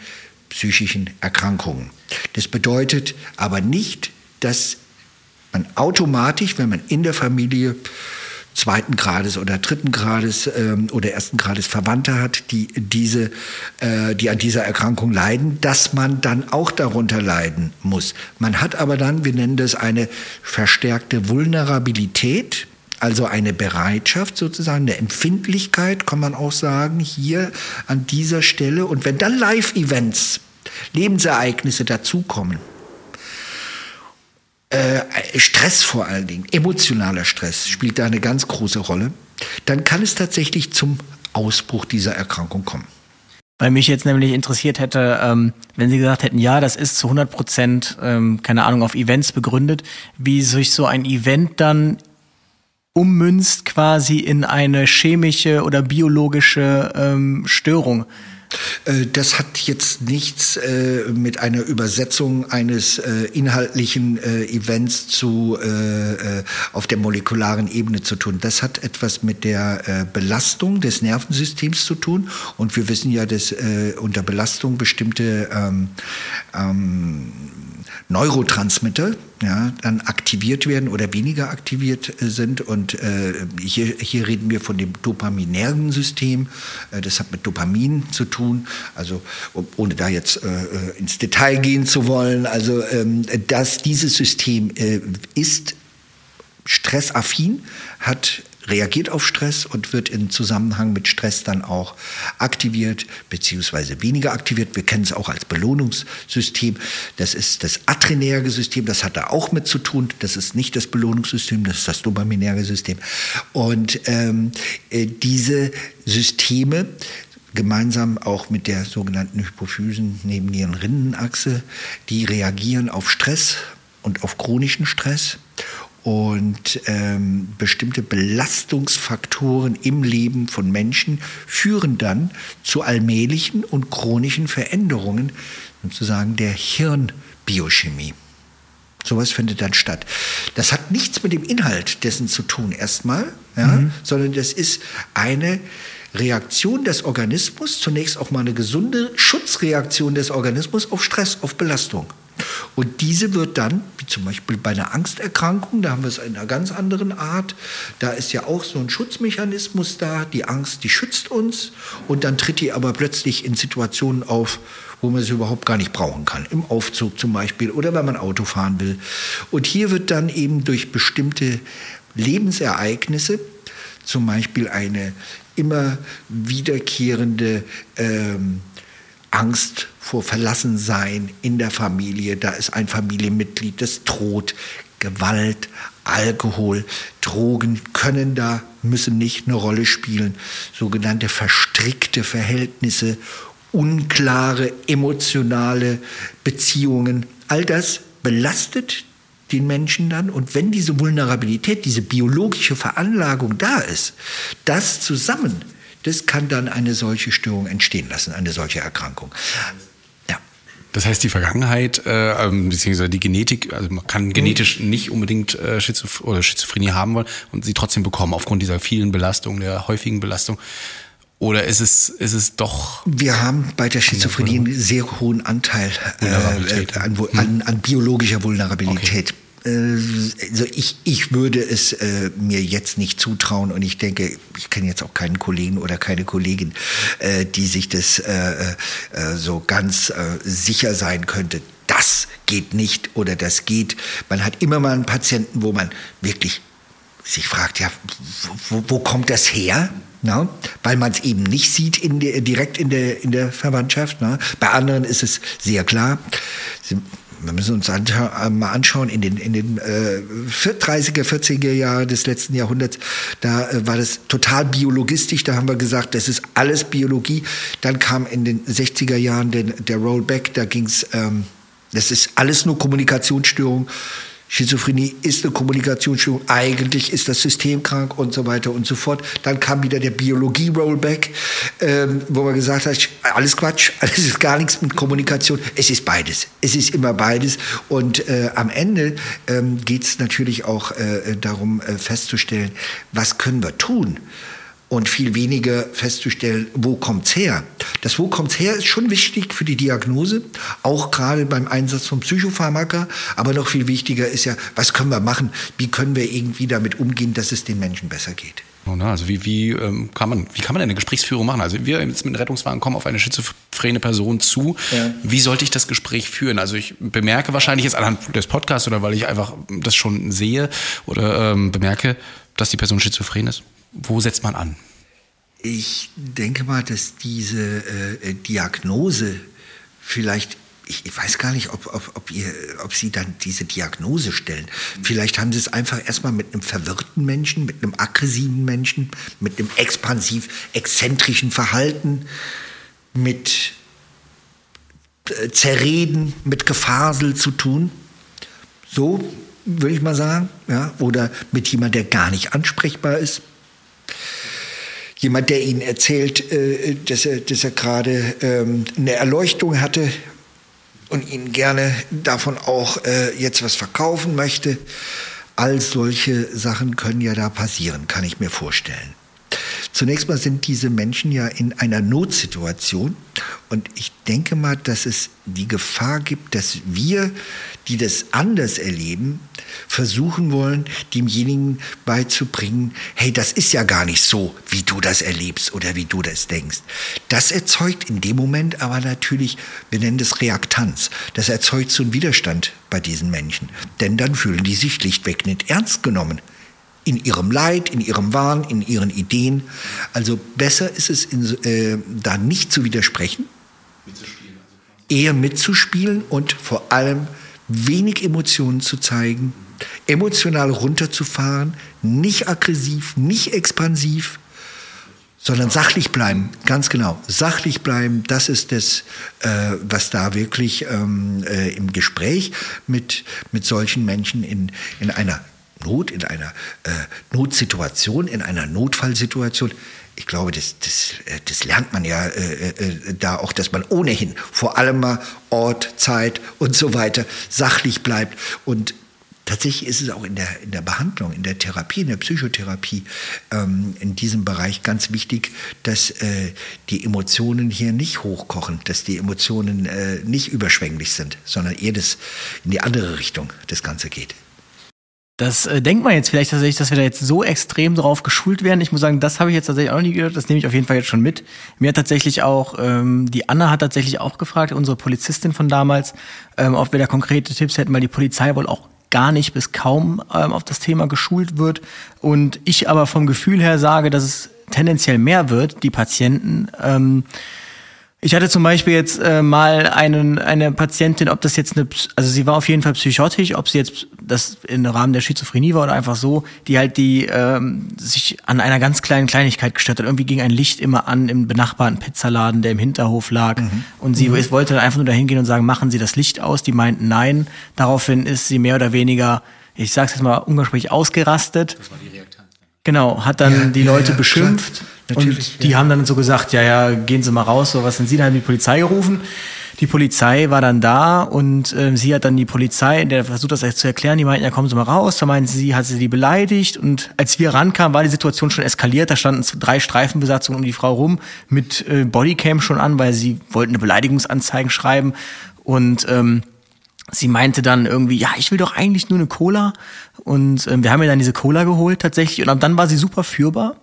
psychischen Erkrankungen. Das bedeutet aber nicht, dass man automatisch, wenn man in der Familie zweiten Grades oder dritten Grades ähm, oder ersten Grades Verwandte hat, die diese, äh, die an dieser Erkrankung leiden, dass man dann auch darunter leiden muss. Man hat aber dann, wir nennen das eine verstärkte Vulnerabilität, also eine Bereitschaft sozusagen, eine Empfindlichkeit, kann man auch sagen, hier an dieser Stelle. Und wenn dann Live-Events, Lebensereignisse dazukommen, äh, Stress vor allen Dingen, emotionaler Stress spielt da eine ganz große Rolle, dann kann es tatsächlich zum Ausbruch dieser Erkrankung kommen. Weil mich jetzt nämlich interessiert hätte, ähm, wenn Sie gesagt hätten, ja, das ist zu 100 Prozent, ähm, keine Ahnung, auf Events begründet, wie sich so ein Event dann ummünzt quasi in eine chemische oder biologische ähm, Störung. Äh, das hat jetzt nichts äh, mit einer Übersetzung eines äh, inhaltlichen Events zu, auf der molekularen Ebene zu tun. Das hat etwas mit der Belastung des Nervensystems zu tun. Und wir wissen ja, dass unter Belastung bestimmte ähm, ähm, Neurotransmitter ja, dann aktiviert werden oder weniger aktiviert äh, sind. Und äh, hier, hier reden wir von dem dopaminären System. Äh, das hat mit Dopamin zu tun. Also ohne da jetzt äh, äh, ins Detail gehen zu wollen. Also ähm, dass dieses System äh, ist stressaffin, hat reagiert auf Stress und wird in Zusammenhang mit Stress dann auch aktiviert beziehungsweise weniger aktiviert. Wir kennen es auch als Belohnungssystem. Das ist das adrenärge System, das hat da auch mit zu tun. Das ist nicht das Belohnungssystem, das ist das dopaminäre System. Und ähm, äh, diese Systeme gemeinsam auch mit der sogenannten Hypophysen neben ihren Rinnenachse, die reagieren auf Stress und auf chronischen Stress und ähm, bestimmte Belastungsfaktoren im Leben von Menschen führen dann zu allmählichen und chronischen Veränderungen sozusagen der Hirnbiochemie. Sowas findet dann statt. Das hat nichts mit dem Inhalt dessen zu tun erstmal, ja, mhm. sondern das ist eine Reaktion des Organismus, zunächst auch mal eine gesunde Schutzreaktion des Organismus auf Stress, auf Belastung. Und diese wird dann, wie zum Beispiel bei einer Angsterkrankung, da haben wir es in einer ganz anderen Art, da ist ja auch so ein Schutzmechanismus da, die Angst, die schützt uns und dann tritt die aber plötzlich in Situationen auf, wo man sie überhaupt gar nicht brauchen kann. Im Aufzug zum Beispiel oder wenn man Auto fahren will. Und hier wird dann eben durch bestimmte Lebensereignisse, zum Beispiel eine immer wiederkehrende ähm, Angst vor Verlassensein in der Familie. Da ist ein Familienmitglied, das droht. Gewalt, Alkohol, Drogen können da, müssen nicht eine Rolle spielen. Sogenannte verstrickte Verhältnisse, unklare emotionale Beziehungen. All das belastet den Menschen dann. Und wenn diese Vulnerabilität, diese biologische Veranlagung da ist, das zusammen das kann dann eine solche Störung entstehen lassen, eine solche Erkrankung. Das heißt, die Vergangenheit, äh, ähm, beziehungsweise die Genetik, also man kann genetisch nicht unbedingt äh, Schizoph oder Schizophrenie haben wollen und sie trotzdem bekommen, aufgrund dieser vielen Belastungen, der häufigen Belastung. Oder ist es, ist es doch. Wir haben bei der Schizophrenie einen sehr hohen Anteil äh, an, an, an, biologischer Vulnerabilität. Okay. Äh, also ich, ich würde es äh, mir jetzt nicht zutrauen und ich denke, ich kenne jetzt auch keinen Kollegen oder keine Kollegin, äh, die sich das äh, äh, so ganz äh, sicher sein könnte. Das geht nicht oder das geht. Man hat immer mal einen Patienten, wo man wirklich sich fragt, ja, wo, wo kommt das her? Na, weil man es eben nicht sieht in der, direkt in der, in der Verwandtschaft. Na. Bei anderen ist es sehr klar. Sie, wir müssen uns äh, mal anschauen, in den, in den äh, 30er, 40er Jahren des letzten Jahrhunderts, da äh, war das total biologistisch, da haben wir gesagt, das ist alles Biologie. Dann kam in den 60er Jahren der, der Rollback, da ging's, ähm, das ist alles nur Kommunikationsstörung. Schizophrenie ist eine Kommunikationsstörung, eigentlich ist das System krank und so weiter und so fort. Dann kam wieder der Biologie-Rollback, ähm, wo man gesagt hat, alles Quatsch, [LAUGHS] alles ist gar nichts mit Kommunikation. Es ist beides. Es ist immer beides. Und äh, am Ende ähm, geht es natürlich auch äh, darum äh, festzustellen, was können wir tun, und viel weniger festzustellen, wo kommt's her. Das Wo kommt's her ist schon wichtig für die Diagnose, auch gerade beim Einsatz von Psychopharmaka. Aber noch viel wichtiger ist ja, was können wir machen? Wie können wir irgendwie damit umgehen, dass es den Menschen besser geht? Also wie, wie, ähm, kann man, wie kann man eine Gesprächsführung machen? Also wir jetzt mit einem Rettungswagen kommen auf eine schizophrene Person zu. Ja. Wie sollte ich das Gespräch führen? Also ich bemerke wahrscheinlich jetzt anhand des Podcasts oder weil ich einfach das schon sehe oder ähm, bemerke, dass die Person schizophren ist. Wo setzt man an? Ich denke mal, dass diese äh, Diagnose vielleicht ich, ich, weiß gar nicht, ob, ob, ob, ihr, ob Sie dann diese Diagnose stellen. Vielleicht haben Sie es einfach erstmal mit einem verwirrten Menschen, mit einem aggressiven Menschen, mit einem expansiv exzentrischen Verhalten, mit äh, Zerreden, mit Gefasel zu tun. So würde ich mal sagen. Ja? Oder mit jemand, der gar nicht ansprechbar ist. Jemand, der Ihnen erzählt, äh, dass er, dass er gerade ähm, eine Erleuchtung hatte und Ihnen gerne davon auch äh, jetzt was verkaufen möchte. All solche Sachen können ja da passieren, kann ich mir vorstellen. Zunächst mal sind diese Menschen ja in einer Notsituation und ich denke mal, dass es die Gefahr gibt, dass wir, die das anders erleben, versuchen wollen, demjenigen beizubringen, hey, das ist ja gar nicht so, wie du das erlebst oder wie du das denkst. Das erzeugt in dem Moment aber natürlich, wir nennen das Reaktanz, das erzeugt so einen Widerstand bei diesen Menschen. Denn dann fühlen die sich schlichtweg nicht ernst genommen in ihrem Leid, in ihrem Wahn, in ihren Ideen. Also besser ist es, in, äh, da nicht zu widersprechen, eher mitzuspielen und vor allem wenig Emotionen zu zeigen, emotional runterzufahren, nicht aggressiv, nicht expansiv, sondern sachlich bleiben, ganz genau, sachlich bleiben, das ist das, äh, was da wirklich ähm, äh, im Gespräch mit, mit solchen Menschen in, in einer Not, in einer äh, Notsituation, in einer Notfallsituation, ich glaube, das, das, äh, das lernt man ja äh, äh, da auch, dass man ohnehin vor allem mal Ort, Zeit und so weiter sachlich bleibt. Und tatsächlich ist es auch in der, in der Behandlung, in der Therapie, in der Psychotherapie, ähm, in diesem Bereich ganz wichtig, dass äh, die Emotionen hier nicht hochkochen, dass die Emotionen äh, nicht überschwänglich sind, sondern eher das in die andere Richtung das Ganze geht. Das äh, denkt man jetzt vielleicht tatsächlich, dass wir da jetzt so extrem drauf geschult werden. Ich muss sagen, das habe ich jetzt tatsächlich auch noch nie gehört. Das nehme ich auf jeden Fall jetzt schon mit. Mir hat tatsächlich auch, ähm, die Anna hat tatsächlich auch gefragt, unsere Polizistin von damals, ähm, ob wir da konkrete Tipps hätten, weil die Polizei wohl auch gar nicht bis kaum ähm, auf das Thema geschult wird. Und ich aber vom Gefühl her sage, dass es tendenziell mehr wird, die Patienten. Ähm, ich hatte zum Beispiel jetzt äh, mal einen, eine Patientin, ob das jetzt eine, also sie war auf jeden Fall psychotisch, ob sie jetzt das im Rahmen der Schizophrenie war oder einfach so, die halt die ähm, sich an einer ganz kleinen Kleinigkeit gestört hat. Irgendwie ging ein Licht immer an im benachbarten Pizzaladen, der im Hinterhof lag. Mhm. Und sie mhm. wollte dann einfach nur dahin gehen und sagen, machen Sie das Licht aus. Die meinten nein. Daraufhin ist sie mehr oder weniger, ich sag's jetzt mal umgangssprachlich, ausgerastet. Das war die. Genau, hat dann ja, die Leute ja, beschimpft. Klar Natürlich, und die haben dann so gesagt, ja, ja, gehen Sie mal raus, so was sind Sie? Dann haben die Polizei gerufen. Die Polizei war dann da und äh, sie hat dann die Polizei, der versucht das zu erklären, die meinten, ja, kommen Sie mal raus. Da meinten sie, hat sie die beleidigt und als wir rankamen, war die Situation schon eskaliert. Da standen drei Streifenbesatzungen um die Frau rum mit äh, Bodycam schon an, weil sie wollten eine Beleidigungsanzeige schreiben und ähm, sie meinte dann irgendwie, ja, ich will doch eigentlich nur eine Cola. Und ähm, wir haben ihr dann diese Cola geholt tatsächlich. Und dann war sie super führbar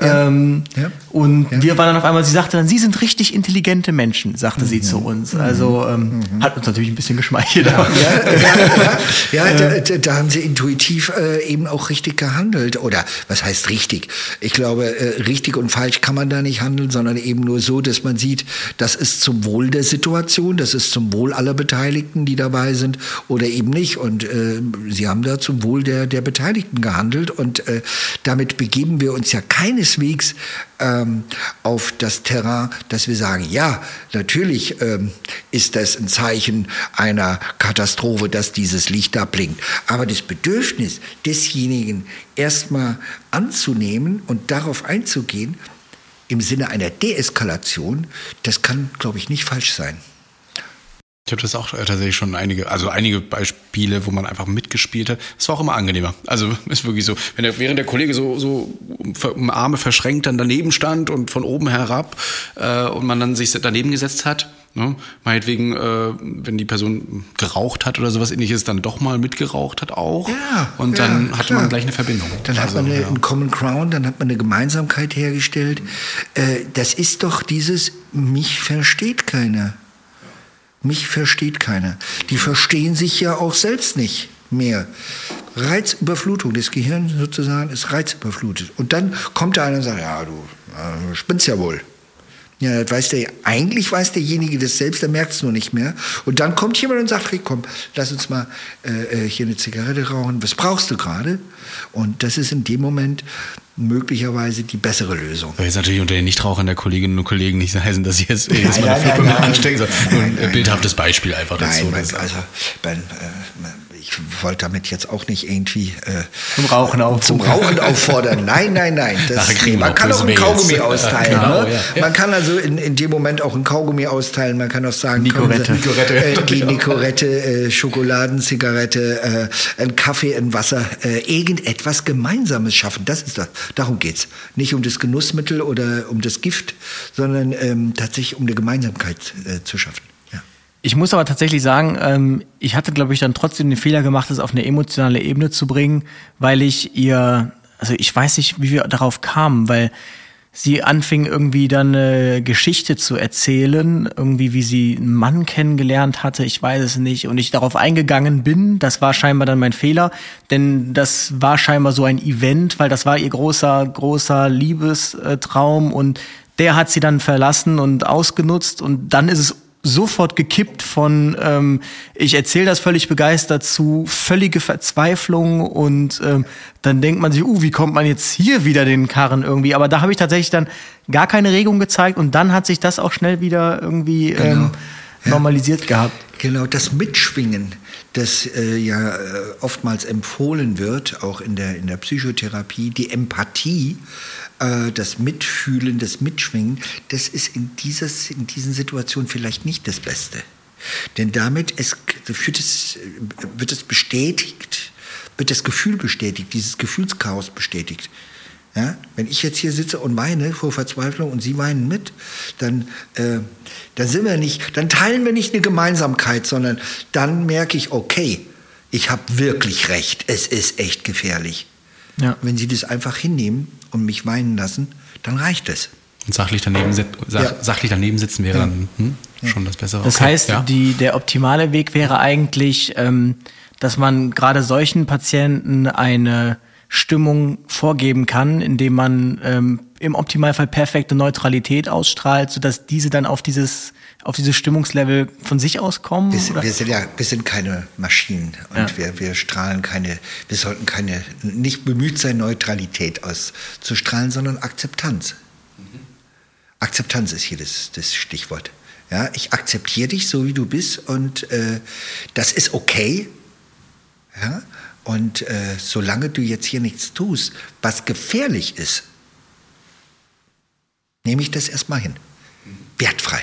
ja. Ähm, ja. Und ja. wir waren dann auf einmal, sie sagte dann, Sie sind richtig intelligente Menschen, sagte sie zu uns. Also ähm, mhm. hat uns natürlich ein bisschen geschmeichelt. Ja, ja, [LAUGHS] da, da, haben sie intuitiv äh, eben auch richtig gehandelt. Oder was heißt richtig? Ich glaube, äh, richtig und falsch kann man da nicht handeln, sondern eben nur so, dass man sieht, das ist zum Wohl der Situation, das ist zum Wohl aller Beteiligten, die dabei sind, oder eben nicht. Und äh, sie haben da zum Wohl der, der Beteiligten gehandelt. Und äh, damit begeben wir uns ja keines keineswegs ähm, auf das Terrain, dass wir sagen, ja, natürlich ähm, ist das ein Zeichen einer Katastrophe, dass dieses Licht da blinkt. Aber das Bedürfnis desjenigen erstmal anzunehmen und darauf einzugehen, im Sinne einer Deeskalation, das kann, glaube ich, nicht falsch sein. Ich habe das auch tatsächlich schon einige, also einige Beispiele, wo man einfach mitgespielt hat. Es war auch immer angenehmer. Also [LAUGHS] ist wirklich so, wenn der, während der Kollege so, so um Arme verschränkt dann daneben stand und von oben herab äh, und man dann sich daneben gesetzt hat, ne, meinetwegen, äh, wenn die Person geraucht hat oder sowas ähnliches, dann doch mal mitgeraucht hat auch. Ja, und ja, dann hatte klar. man gleich eine Verbindung. Dann hat Also, man eine, ja. einen Common Ground, dann hat man eine Gemeinsamkeit hergestellt. Äh, das ist doch dieses, mich versteht keiner. Mich versteht keiner. Die verstehen sich ja auch selbst nicht mehr. Reizüberflutung, das Gehirn sozusagen ist reizüberflutet. Und dann kommt da einer und sagt, ja, du äh, spinnst ja wohl. Ja, das weiß der, eigentlich weiß derjenige das selbst, der merkt es nur nicht mehr. Und dann kommt jemand und sagt, hey, komm, lass uns mal äh, äh, hier eine Zigarette rauchen. Was brauchst du gerade? Und das ist in dem Moment möglicherweise die bessere Lösung. Soll jetzt natürlich unter den Nichtrauchern der Kolleginnen und Kollegen nicht heißen, dass sie jetzt jedes Mal eine Flippe nein, mit anstecken, nur ein bildhaftes Beispiel einfach dazu. Nein, man, also man, äh, ich wollte damit jetzt auch nicht irgendwie äh, Zum Rauchen aufrufen. zum Rauchen auffordern. Nein, nein, nein. [LAUGHS] Das, wir man kann auch ein. Kaugummi austeilen. Genau, ne? ja. Man kann also in, in dem Moment auch ein Kaugummi austeilen. Man kann auch sagen, Nicorette. Sie, Nicorette. äh, die Nicorette, äh, Schokoladenzigarette, äh, ein Kaffee, ein Wasser, äh, irgendetwas Gemeinsames schaffen. Das ist das. Darum geht's. Nicht um das Genussmittel oder um das Gift, sondern ähm, tatsächlich um eine Gemeinsamkeit äh, zu schaffen. Ich muss aber tatsächlich sagen, ähm, ich hatte, glaube ich, dann trotzdem den Fehler gemacht, das auf eine emotionale Ebene zu bringen, weil ich ihr, also ich weiß nicht, wie wir darauf kamen, weil sie anfing irgendwie dann eine Geschichte zu erzählen, irgendwie wie sie einen Mann kennengelernt hatte, ich weiß es nicht, und ich darauf eingegangen bin, das war scheinbar dann mein Fehler, denn das war scheinbar so ein Event, weil das war ihr großer, großer Liebestraum und der hat sie dann verlassen und ausgenutzt und dann ist es sofort gekippt von ähm, ich erzähle das völlig begeistert zu völlige Verzweiflung und ähm, dann denkt man sich, uh, wie kommt man jetzt hier wieder den Karren irgendwie? Aber da habe ich tatsächlich dann gar keine Regung gezeigt und dann hat sich das auch schnell wieder irgendwie ähm, normalisiert gehabt. Genau, das Mitschwingen, das äh, ja äh, oftmals empfohlen wird, auch in der, in der Psychotherapie, die Empathie, äh, das Mitfühlen, das Mitschwingen, das ist in, dieses, in diesen Situationen vielleicht nicht das Beste. Denn damit es, es, wird es bestätigt, wird das Gefühl bestätigt, dieses Gefühlschaos bestätigt. Ja, wenn ich jetzt hier sitze und weine vor Verzweiflung und Sie weinen mit, dann, äh, dann sind wir nicht, dann teilen wir nicht eine Gemeinsamkeit, sondern dann merke ich, okay, ich habe wirklich recht, es ist echt gefährlich. Ja. Wenn Sie das einfach hinnehmen und mich weinen lassen, dann reicht es. Und sachlich daneben, sit- sach, Ja. sachlich daneben sitzen wäre dann hm, schon das Bessere. Das Okay, heißt, ja. die, der optimale Weg wäre eigentlich, ähm, dass man gerade solchen Patienten eine Stimmung vorgeben kann, indem man ähm, im Optimalfall perfekte Neutralität ausstrahlt, sodass diese dann auf dieses auf dieses Stimmungslevel von sich aus kommen. Wir wir sind ja, wir sind keine Maschinen und Ja. wir, wir strahlen keine, wir sollten keine, nicht bemüht sein, Neutralität auszustrahlen, sondern Akzeptanz. Akzeptanz ist hier das, das Stichwort. Ja, ich akzeptiere dich so, wie du bist und äh, das ist okay. Ja, und äh, solange du jetzt hier nichts tust, was gefährlich ist, nehme ich das erstmal hin. Wertfrei.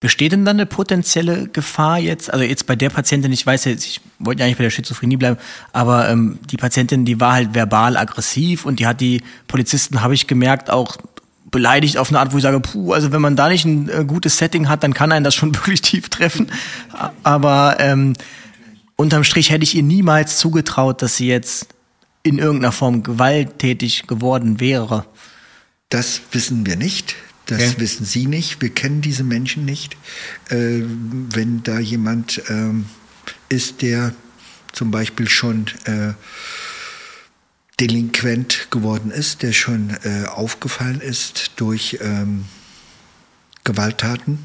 Besteht denn dann eine potenzielle Gefahr jetzt? Also jetzt bei der Patientin, ich weiß jetzt, ich wollte ja eigentlich bei der Schizophrenie bleiben, aber ähm, die Patientin, die war halt verbal aggressiv und die hat die Polizisten, habe ich gemerkt, auch beleidigt auf eine Art, wo ich sage, puh, also wenn man da nicht ein äh, gutes Setting hat, dann kann einen das schon [LAUGHS] wirklich tief treffen. Aber ähm, unterm Strich hätte ich ihr niemals zugetraut, dass sie jetzt in irgendeiner Form gewalttätig geworden wäre. Das wissen wir nicht. Das Okay. wissen Sie nicht. Wir kennen diese Menschen nicht. Äh, wenn da jemand ähm, ist, der zum Beispiel schon äh, delinquent geworden ist, der schon äh, aufgefallen ist durch ähm, Gewalttaten.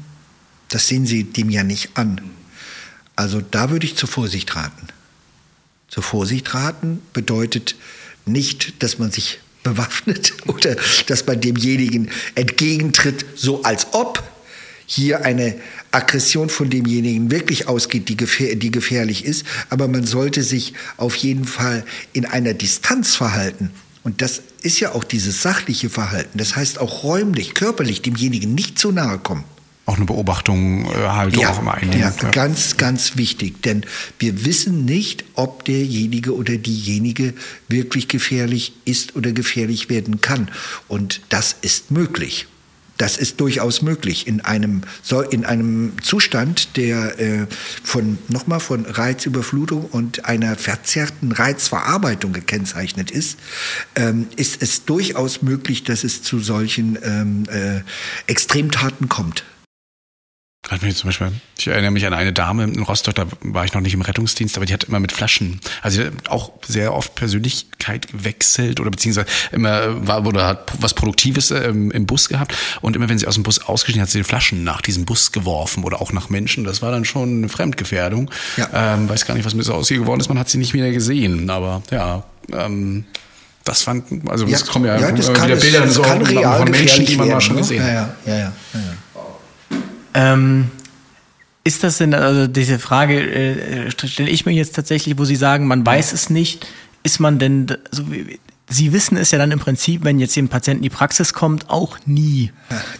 Das sehen Sie dem ja nicht an. Also da würde ich zur Vorsicht raten. Zur Vorsicht raten bedeutet nicht, dass man sich bewaffnet [LAUGHS] oder dass man demjenigen entgegentritt, so als ob hier eine Aggression von demjenigen wirklich ausgeht, die, gefähr die gefährlich ist. Aber man sollte sich auf jeden Fall in einer Distanz verhalten. Und das ist ja auch dieses sachliche Verhalten. Das heißt auch räumlich, körperlich demjenigen nicht zu nahe kommen auch eine Beobachtung äh, halt ja, auch immer einnehmen. Ja, ja, ganz, ganz wichtig, denn wir wissen nicht, ob derjenige oder diejenige wirklich gefährlich ist oder gefährlich werden kann. Und das ist möglich. Das ist durchaus möglich in einem, in einem Zustand, der äh, von, nochmal von Reizüberflutung und einer verzerrten Reizverarbeitung gekennzeichnet ist, ähm, ist es durchaus möglich, dass es zu solchen ähm, äh, Extremtaten kommt. Gerade zum Beispiel, ich erinnere mich an eine Dame in Rostock, da war ich noch nicht im Rettungsdienst, aber die hat immer mit Flaschen, also auch sehr oft Persönlichkeit gewechselt oder beziehungsweise immer war oder hat was Produktives ähm, im Bus gehabt und immer wenn sie aus dem Bus ausgestiegen hat, sie die Flaschen nach diesem Bus geworfen oder auch nach Menschen. Das war dann schon eine Fremdgefährdung. Ja. Ähm, weiß gar nicht, was mit so aus ihr geworden ist. Man hat sie nicht wieder gesehen, aber ja. Ähm, das fand, also ja, es kommen ja, ja das wieder kann, Bilder das so kann real von Menschen, die man werden, mal schon ne? gesehen hat. Ja, ja, ja, ja. Ähm, ist das denn, also diese Frage äh, stelle ich mir jetzt tatsächlich, wo Sie sagen, man weiß es nicht, ist man denn, so, Sie wissen es ja dann im Prinzip, wenn jetzt ein Patient in die Praxis kommt, auch nie.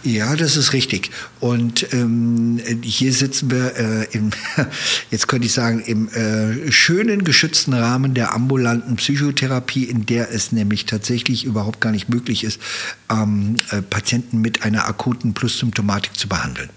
Ja, das ist richtig. Und ähm, hier sitzen wir äh, im, [LAUGHS] jetzt könnte ich sagen, im äh, schönen geschützten Rahmen der ambulanten Psychotherapie, in der es nämlich tatsächlich überhaupt gar nicht möglich ist, ähm, äh, Patienten mit einer akuten Plussymptomatik zu behandeln.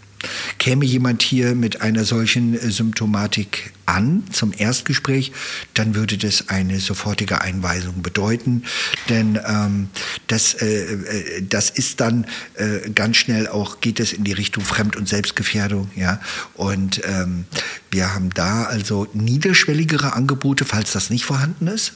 Käme jemand hier mit einer solchen äh, Symptomatik an zum Erstgespräch, dann würde das eine sofortige Einweisung bedeuten, denn ähm, das, äh, äh, das ist dann äh, ganz schnell auch, geht es in die Richtung Fremd- und Selbstgefährdung, ja, und ähm, wir haben da also niederschwelligere Angebote, falls das nicht vorhanden ist.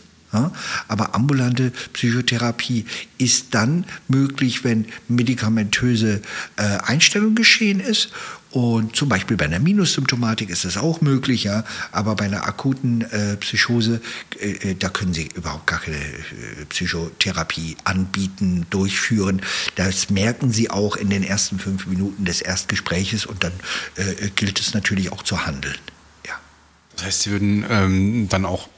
Aber ambulante Psychotherapie ist dann möglich, wenn medikamentöse äh, Einstellung geschehen ist. Und zum Beispiel bei einer Minussymptomatik ist das auch möglich, ja. Aber bei einer akuten äh, Psychose, äh, äh da können Sie überhaupt gar keine äh, Psychotherapie anbieten, durchführen. Das merken Sie auch in den ersten fünf Minuten des Erstgespräches und dann äh, gilt es natürlich auch zu handeln. Ja. Das heißt, Sie würden ähm, dann auch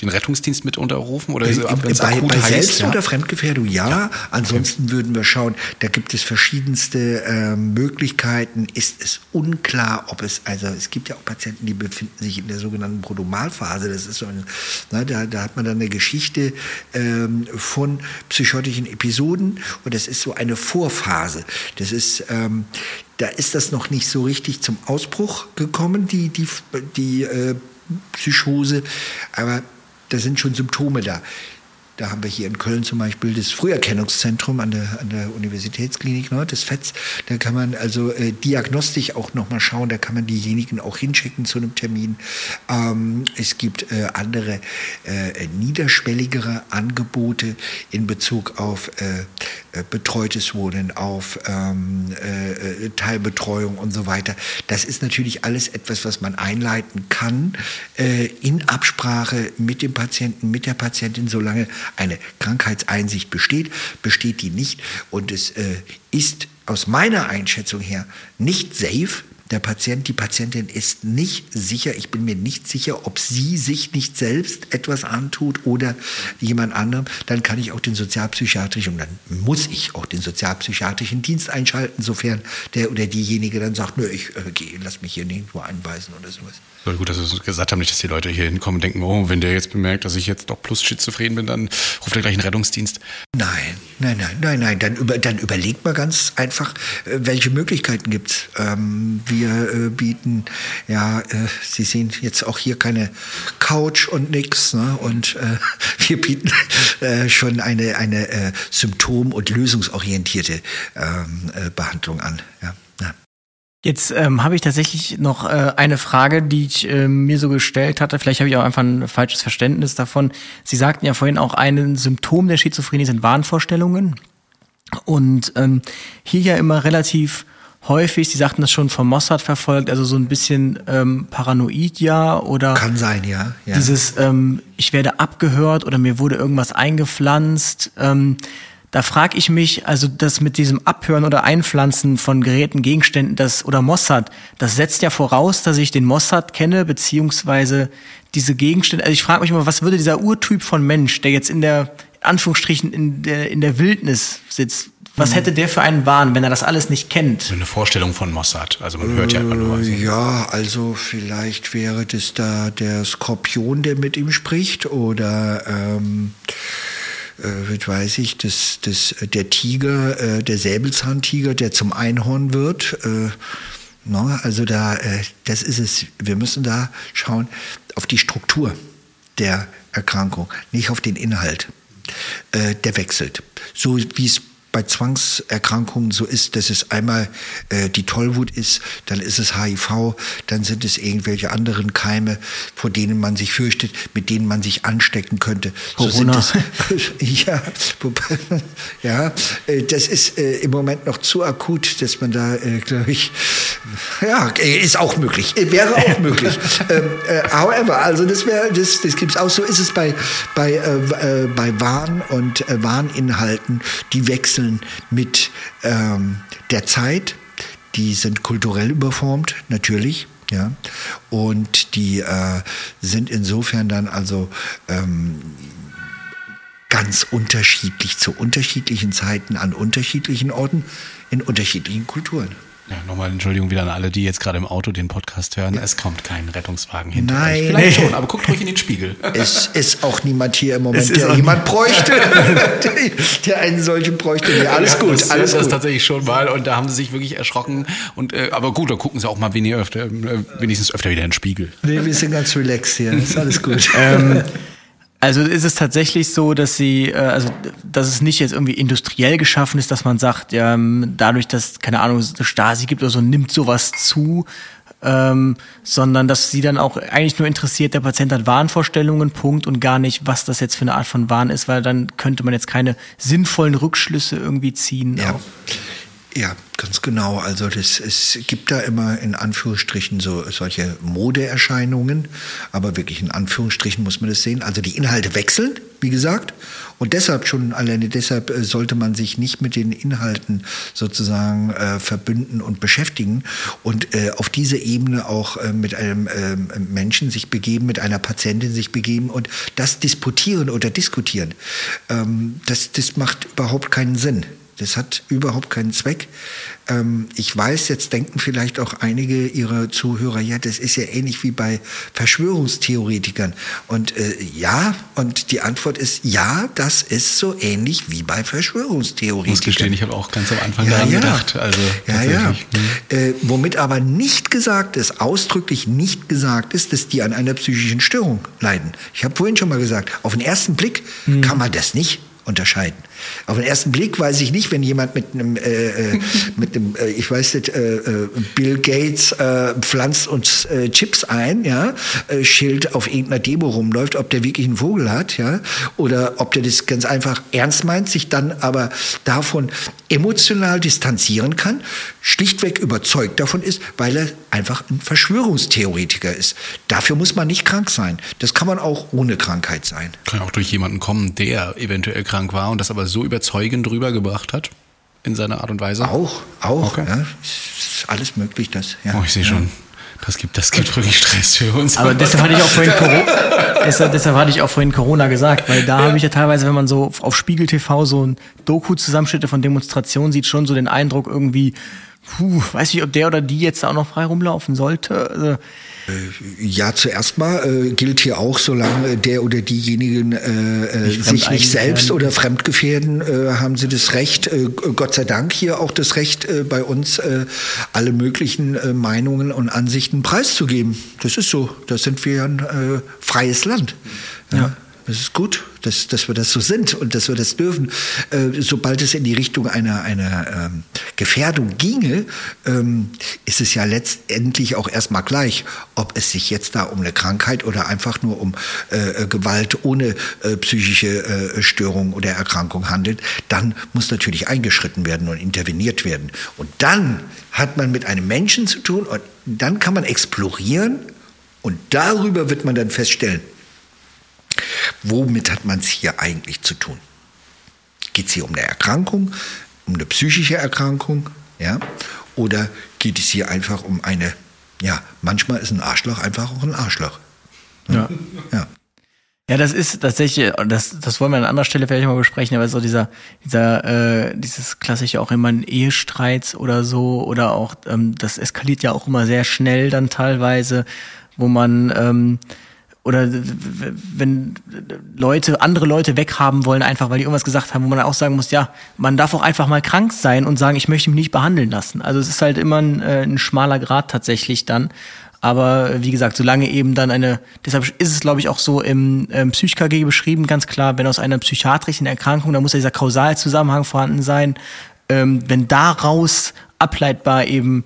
den Rettungsdienst mit unterrufen oder so, ab, bei, bei Selbst- ja? oder Fremdgefährdung ja. ja. Ansonsten okay. würden wir schauen, da gibt es verschiedenste äh, Möglichkeiten. Ist es unklar, ob es, also es gibt ja auch Patienten, die befinden sich in der sogenannten Prodomalphase. Das ist so eine, na, da, da hat man dann eine Geschichte ähm, von psychotischen Episoden und das ist so eine Vorphase. Das ist, ähm, da ist das noch nicht so richtig zum Ausbruch gekommen, die, die, die äh, Psychose. Aber da sind schon Symptome da. Da haben wir hier in Köln zum Beispiel das Früherkennungszentrum an der, an der Universitätsklinik ne, des FETS. Da kann man also äh, diagnostisch auch nochmal schauen, da kann man diejenigen auch hinschicken zu einem Termin. Ähm, es gibt äh, andere äh, niederschwelligere Angebote in Bezug auf äh, äh betreutes Wohnen, auf ähm, äh, äh, Teilbetreuung und so weiter. Das ist natürlich alles etwas, was man einleiten kann äh, in Absprache mit dem Patienten, mit der Patientin, solange eine Krankheitseinsicht besteht, besteht die nicht. Und es äh, ist aus meiner Einschätzung her nicht safe, der Patient, die Patientin ist nicht sicher, ich bin mir nicht sicher, ob sie sich nicht selbst etwas antut oder jemand anderem, dann kann ich auch den sozialpsychiatrischen, und dann muss ich auch den sozialpsychiatrischen Dienst einschalten, sofern der oder diejenige dann sagt, nö, ich äh, gehe, lass mich hier nirgendwo einweisen oder sowas. So gut, dass Sie gesagt haben, nicht, dass die Leute hier hinkommen und denken, oh, wenn der jetzt bemerkt, dass ich jetzt doch plus schizophren bin, dann ruft er gleich einen Rettungsdienst. Nein, nein, nein, nein, nein. Dann, über, dann überlegt man ganz einfach, äh, welche Möglichkeiten gibt es. Ähm, wir äh, bieten, ja, äh, Sie sehen jetzt auch hier keine Couch und nix. Ne? Und äh, [LAUGHS] wir bieten äh, schon eine, eine äh, symptom- und lösungsorientierte ähm, Behandlung an. Ja. Jetzt ähm, habe ich tatsächlich noch äh, eine Frage, die ich äh, mir so gestellt hatte. Vielleicht habe ich auch einfach ein falsches Verständnis davon. Sie sagten ja vorhin auch, ein Symptom der Schizophrenie sind Wahnvorstellungen. Und ähm, hier ja immer relativ häufig, Sie sagten das schon vom Mossad verfolgt, also so ein bisschen ähm, paranoid ja oder Kann sein, ja. ja. dieses ähm, ich werde abgehört oder mir wurde irgendwas eingepflanzt. Ähm, da frage ich mich, also das mit diesem Abhören oder Einpflanzen von Geräten, Gegenständen, das oder Mossad, das setzt ja voraus, dass ich den Mossad kenne, beziehungsweise diese Gegenstände. Also ich frage mich mal, was würde dieser Urtyp von Mensch, der jetzt in der in Anführungsstrichen in der in der Wildnis sitzt, was hätte der für einen Wahn, wenn er das alles nicht kennt? Eine Vorstellung von Mossad. Also man hört ja immer nur. Ja, also vielleicht wäre das da der Skorpion, der mit ihm spricht, oder ähm, äh, weiß ich, das, das, der Tiger, äh, der Säbelzahntiger, der zum Einhorn wird. Äh, no, also da, äh, das ist es. Wir müssen da schauen auf die Struktur der Erkrankung, nicht auf den Inhalt. Äh, der wechselt. So wie es bei Zwangserkrankungen so ist, dass es einmal äh, die Tollwut ist, dann ist es HIV, dann sind es irgendwelche anderen Keime, vor denen man sich fürchtet, mit denen man sich anstecken könnte. So Corona. es, [LAUGHS] ja, [LAUGHS] ja, äh, das ist äh, im Moment noch zu akut, dass man da, äh, glaube ich, ja, äh, ist auch möglich, äh, wäre auch [LAUGHS] möglich. ähm, äh, however, also das wäre, das, das gibt's auch so. Ist es bei bei bei Wahn und Wahninhalten, die wechseln mit ähm, der Zeit. Die sind kulturell überformt, natürlich. Ja, und die äh, sind insofern dann also ähm, ganz unterschiedlich zu unterschiedlichen Zeiten an unterschiedlichen Orten in unterschiedlichen Kulturen. Ja, nochmal Entschuldigung wieder an alle, die jetzt gerade im Auto den Podcast hören. Es kommt kein Rettungswagen hinter Nein. euch. Vielleicht schon, aber guckt ruhig in den Spiegel. Es ist auch niemand hier im Moment, Es ist der jemand bräuchte, der, [LAUGHS] der einen solchen bräuchte. Ja, alles Ja, gut, das, alles das gut. tatsächlich schon mal und da haben sie sich wirklich erschrocken. Und äh, aber gut, da gucken sie auch mal weniger öfter, äh, wenigstens öfter wieder in den Spiegel. Nee, wir sind ganz relaxed hier, ist alles gut. Ähm, [LAUGHS] also ist es tatsächlich so, dass sie, äh, also dass es nicht jetzt irgendwie industriell geschaffen ist, dass man sagt, ja, ähm, dadurch, dass, keine Ahnung, es eine Stasi gibt oder so, nimmt sowas zu, ähm, sondern dass sie dann auch eigentlich nur interessiert, der Patient hat Wahnvorstellungen, Punkt, und gar nicht, was das jetzt für eine Art von Wahn ist, weil dann könnte man jetzt keine sinnvollen Rückschlüsse irgendwie ziehen. Ja. auf- Ja, ganz genau. Also das, es gibt da immer in Anführungsstrichen so solche Modeerscheinungen, aber wirklich in Anführungsstrichen muss man das sehen. Also die Inhalte wechseln, wie gesagt, und deshalb schon alleine deshalb äh, sollte man sich nicht mit den Inhalten sozusagen äh, verbünden und beschäftigen und äh, auf diese Ebene auch äh, mit einem ähm, Menschen sich begeben, mit einer Patientin sich begeben und das disputieren oder diskutieren. Ähm, das, das macht überhaupt keinen Sinn. Das hat überhaupt keinen Zweck. Ähm, ich weiß, jetzt denken vielleicht auch einige ihrer Zuhörer, ja, das ist ja ähnlich wie bei Verschwörungstheoretikern. Und äh, ja, und die Antwort ist ja, das ist so ähnlich wie bei Ich muss Verschwörungstheoretikern. gestehen, ich habe auch ganz am Anfang daran gedacht. Also ja, ja. Hm. Äh, womit aber nicht gesagt ist, ausdrücklich nicht gesagt ist, dass die an einer psychischen Störung leiden. Ich habe vorhin schon mal gesagt, auf den ersten Blick Hm. kann man das nicht unterscheiden. Auf den ersten Blick weiß ich nicht, wenn jemand mit einem, äh, äh, [LAUGHS] mit einem, äh, ich weiß nicht, äh, äh, Bill Gates äh, pflanzt uns äh, Chips ein, ja, äh, Schild auf irgendeiner Demo rumläuft, ob der wirklich einen Vogel hat, ja, oder ob der das ganz einfach ernst meint, sich dann aber davon emotional distanzieren kann, schlichtweg überzeugt davon ist, weil er einfach ein Verschwörungstheoretiker ist. Dafür muss man nicht krank sein. Das kann man auch ohne Krankheit sein. Kann auch durch jemanden kommen, der eventuell krank war und das aber so überzeugend rübergebracht hat in seiner Art und Weise. Auch, auch, Okay. ja, ist alles möglich, das. Ja. Oh, ich sehe ja. schon. Das gibt, das gibt wirklich Stress für uns. Aber deshalb hatte ich auch vorhin Corona, [LAUGHS] deshalb, deshalb hatte ich auch vorhin Corona gesagt, weil da habe ich ja teilweise, wenn man so auf Spiegel TV so ein Doku-Zusammenschnitte von Demonstrationen sieht, schon so den Eindruck irgendwie, puh, weiß ich, ob der oder die jetzt auch noch frei rumlaufen sollte. Also, Ja, zuerst mal äh, gilt hier auch, solange der oder diejenigen äh, äh, Nicht sich nicht selbst oder fremdgefährden, äh, haben sie das Recht, äh, Gott sei Dank hier auch das Recht, äh, bei uns äh, alle möglichen äh, Meinungen und Ansichten preiszugeben. Das ist so. Da sind wir ein äh, freies Land. Ja. Das ist gut. Dass, dass wir das so sind und dass wir das dürfen. Äh, sobald es in die Richtung einer, einer ähm, Gefährdung ginge, ähm, ist es ja letztendlich auch erstmal gleich, ob es sich jetzt da um eine Krankheit oder einfach nur um äh, äh Gewalt ohne äh, psychische äh, Störung oder Erkrankung handelt. Dann muss natürlich eingeschritten werden und interveniert werden. Und dann hat man mit einem Menschen zu tun und dann kann man explorieren und darüber wird man dann feststellen, womit hat man es hier eigentlich zu tun? Geht es hier um eine Erkrankung, um eine psychische Erkrankung, ja? Oder geht es hier einfach um eine, ja, manchmal ist ein Arschloch einfach auch ein Arschloch. Ja. ja. Ja, das ist tatsächlich, das, das wollen wir an anderer Stelle vielleicht mal besprechen, aber so dieser, dieser, äh, dieses klassische auch immer ein Ehestreits oder so, oder auch, ähm, das eskaliert ja auch immer sehr schnell dann teilweise, wo man, ähm, oder wenn Leute, andere Leute weghaben wollen, einfach weil die irgendwas gesagt haben, wo man auch sagen muss, ja, man darf auch einfach mal krank sein und sagen, ich möchte mich nicht behandeln lassen. Also es ist halt immer ein, äh, ein schmaler Grad tatsächlich dann. Aber wie gesagt, solange eben dann eine, deshalb ist es, glaube ich, auch so im ähm, PsychKG beschrieben, ganz klar, wenn aus einer psychiatrischen Erkrankung, da muss ja dieser Kausalzusammenhang vorhanden sein, ähm, wenn daraus ableitbar eben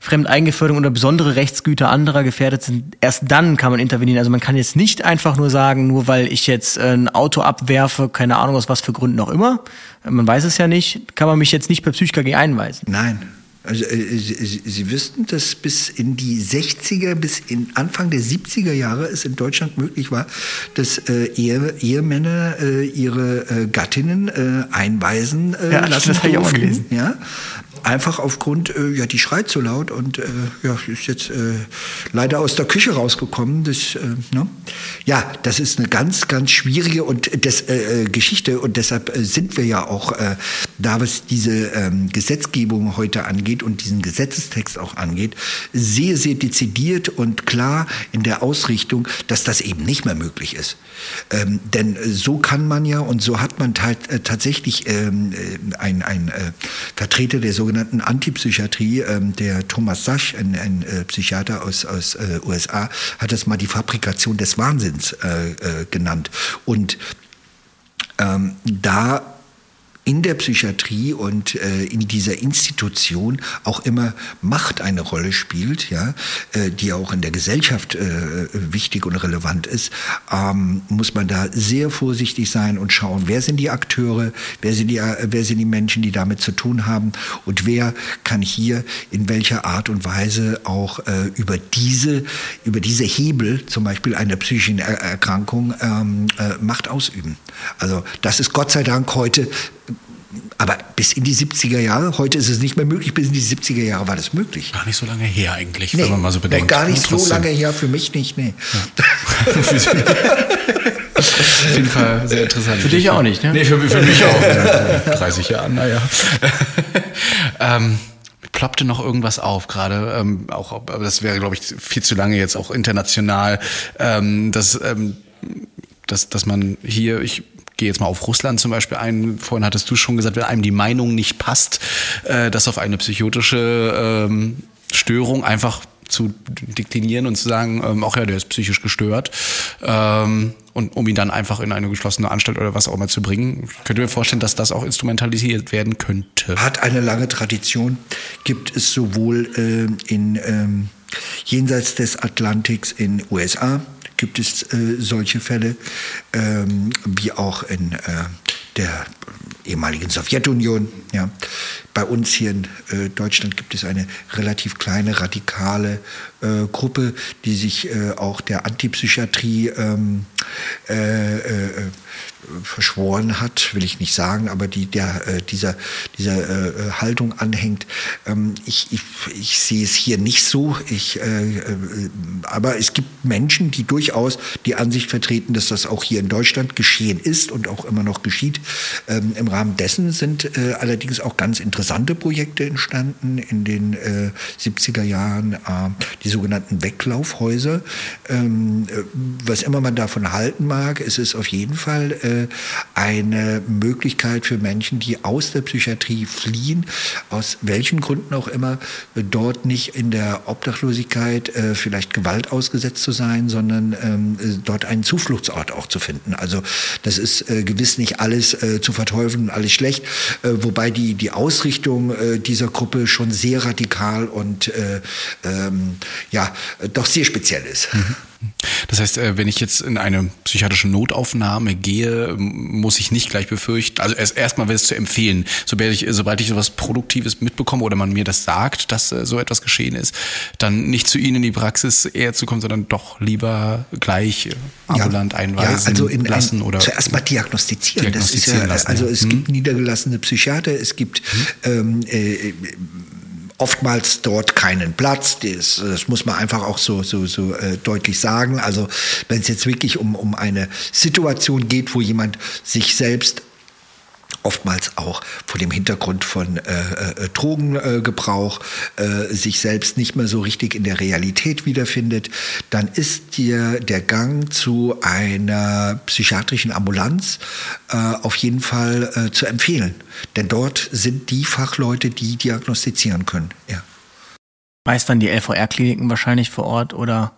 Fremdeingeförderung oder besondere Rechtsgüter anderer gefährdet sind, erst dann kann man intervenieren. Also man kann jetzt nicht einfach nur sagen, nur weil ich jetzt ein Auto abwerfe, keine Ahnung aus was für Gründen auch immer, man weiß es ja nicht, kann man mich jetzt nicht per PsychKG einweisen. Nein, also, äh, Sie, Sie wüssten, dass bis in die 60er, bis in Anfang der 70er Jahre es in Deutschland möglich war, dass äh, Ehe, Ehemänner äh, ihre äh, Gattinnen äh, einweisen äh, ja, lassen das durften. Ich auch gelesen. Ja? Einfach aufgrund, äh, ja, die schreit so laut und äh, ja, ist jetzt äh, leider aus der Küche rausgekommen. Das, äh, ne? Ja, das ist eine ganz, ganz schwierige und das, äh, äh, Geschichte und deshalb sind wir ja auch, da was diese ähm, Gesetzgebung heute angeht und diesen Gesetzestext auch angeht, sehr, sehr dezidiert und klar in der Ausrichtung, dass das eben nicht mehr möglich ist. Ähm, denn so kann man ja und so hat man tatsächlich ähm, äh, ein, ein Vertreter der sogenannten sogenannten Antipsychiatrie, ähm, der Thomas Sasch, ein, ein äh, Psychiater aus, aus äh, USA, hat das mal die Fabrikation des Wahnsinns äh, äh, genannt. Und ähm, da in der Psychiatrie und äh, in dieser Institution auch immer Macht eine Rolle spielt, ja, äh, die auch in der Gesellschaft äh, wichtig und relevant ist, ähm, muss man da sehr vorsichtig sein und schauen, wer sind die Akteure, wer sind die, äh, wer sind die Menschen, die damit zu tun haben und wer kann hier in welcher Art und Weise auch äh, über diese, über diese Hebel, zum Beispiel einer psychischen er Erkrankung, ähm, äh, Macht ausüben. Also das ist Gott sei Dank heute aber bis in die 70er Jahre, heute ist es nicht mehr möglich, bis in die 70er Jahre war das möglich. Gar nicht so lange her eigentlich, nee, wenn man mal so bedenkt. Gar nicht so lange her, für mich nicht, nee. Ja. Auf jeden Fall sehr interessant. Für dich auch nicht, ne? Nee, für, für mich auch. 30 [LAUGHS] Jahre, naja. [LAUGHS] ähm, ploppte noch irgendwas auf gerade, ähm, auch, aber das wäre, glaube ich, viel zu lange jetzt auch international, ähm, dass, ähm, dass, dass man hier, ich gehe jetzt mal auf Russland zum Beispiel ein. Vorhin hattest du schon gesagt, wenn einem die Meinung nicht passt, äh, das auf eine psychotische ähm, Störung einfach zu deklinieren und zu sagen, ähm, auch ja, der ist psychisch gestört ähm, und um ihn dann einfach in eine geschlossene Anstalt oder was auch immer zu bringen. Könnte mir vorstellen, dass das auch instrumentalisiert werden könnte. Hat eine lange Tradition, gibt es sowohl äh, in ähm, jenseits des Atlantiks in USA, gibt es äh, solche Fälle, ähm, wie auch in äh, der ehemaligen Sowjetunion. Ja. Bei uns hier in äh, Deutschland gibt es eine relativ kleine radikale äh, Gruppe, die sich äh, auch der Antipsychiatrie ähm, äh, äh, verschworen hat, will ich nicht sagen, aber die der äh, dieser dieser Haltung anhängt. Ähm, ich, ich, ich sehe es hier nicht so. Ich, aber es gibt Menschen, die durchaus die Ansicht vertreten, dass das auch hier in Deutschland geschehen ist und auch immer noch geschieht ähm, im Rahmen dessen sind äh, allerdings auch ganz interessante Projekte entstanden in den äh, 70er Jahren, äh, die sogenannten Weglaufhäuser. Ähm, äh, was immer man davon halten mag, es ist auf jeden Fall äh, eine Möglichkeit für Menschen, die aus der Psychiatrie fliehen, aus welchen Gründen auch immer, äh, dort nicht in der Obdachlosigkeit vielleicht Gewalt ausgesetzt zu sein, sondern ähm, dort einen Zufluchtsort auch zu finden. Also das ist gewiss nicht alles zu verteufeln alles schlecht, wobei die, die Ausrichtung dieser Gruppe schon sehr radikal und ähm, ja, doch sehr speziell ist. Mhm. Das heißt, äh, wenn ich jetzt in eine psychiatrische Notaufnahme gehe, muss ich nicht gleich befürchten, also erst erstmal wäre es zu empfehlen, sobald ich, sobald ich sowas Produktives mitbekomme oder man mir das sagt, dass äh, so etwas geschehen ist, dann nicht zu Ihnen in die Praxis eher zu kommen, sondern doch lieber gleich äh, ambulant ja, einweisen ja, also in lassen oder zuerst mal diagnostizieren. diagnostizieren ja, lassen, also es hm. gibt niedergelassene Psychiater, es gibt hm. ähm, äh, oftmals dort keinen Platz. Das, das muss man einfach auch so, so, so äh, deutlich sagen. Also wenn es jetzt wirklich um, um eine Situation geht, wo jemand sich selbst oftmals auch vor dem Hintergrund von äh, äh, Drogengebrauch äh, sich selbst nicht mehr so richtig in der Realität wiederfindet, dann ist dir der Gang zu einer psychiatrischen Ambulanz äh, auf jeden Fall äh, zu empfehlen. Denn dort sind die Fachleute, die diagnostizieren können. Ja. Meist dann die LVR-Kliniken wahrscheinlich vor Ort oder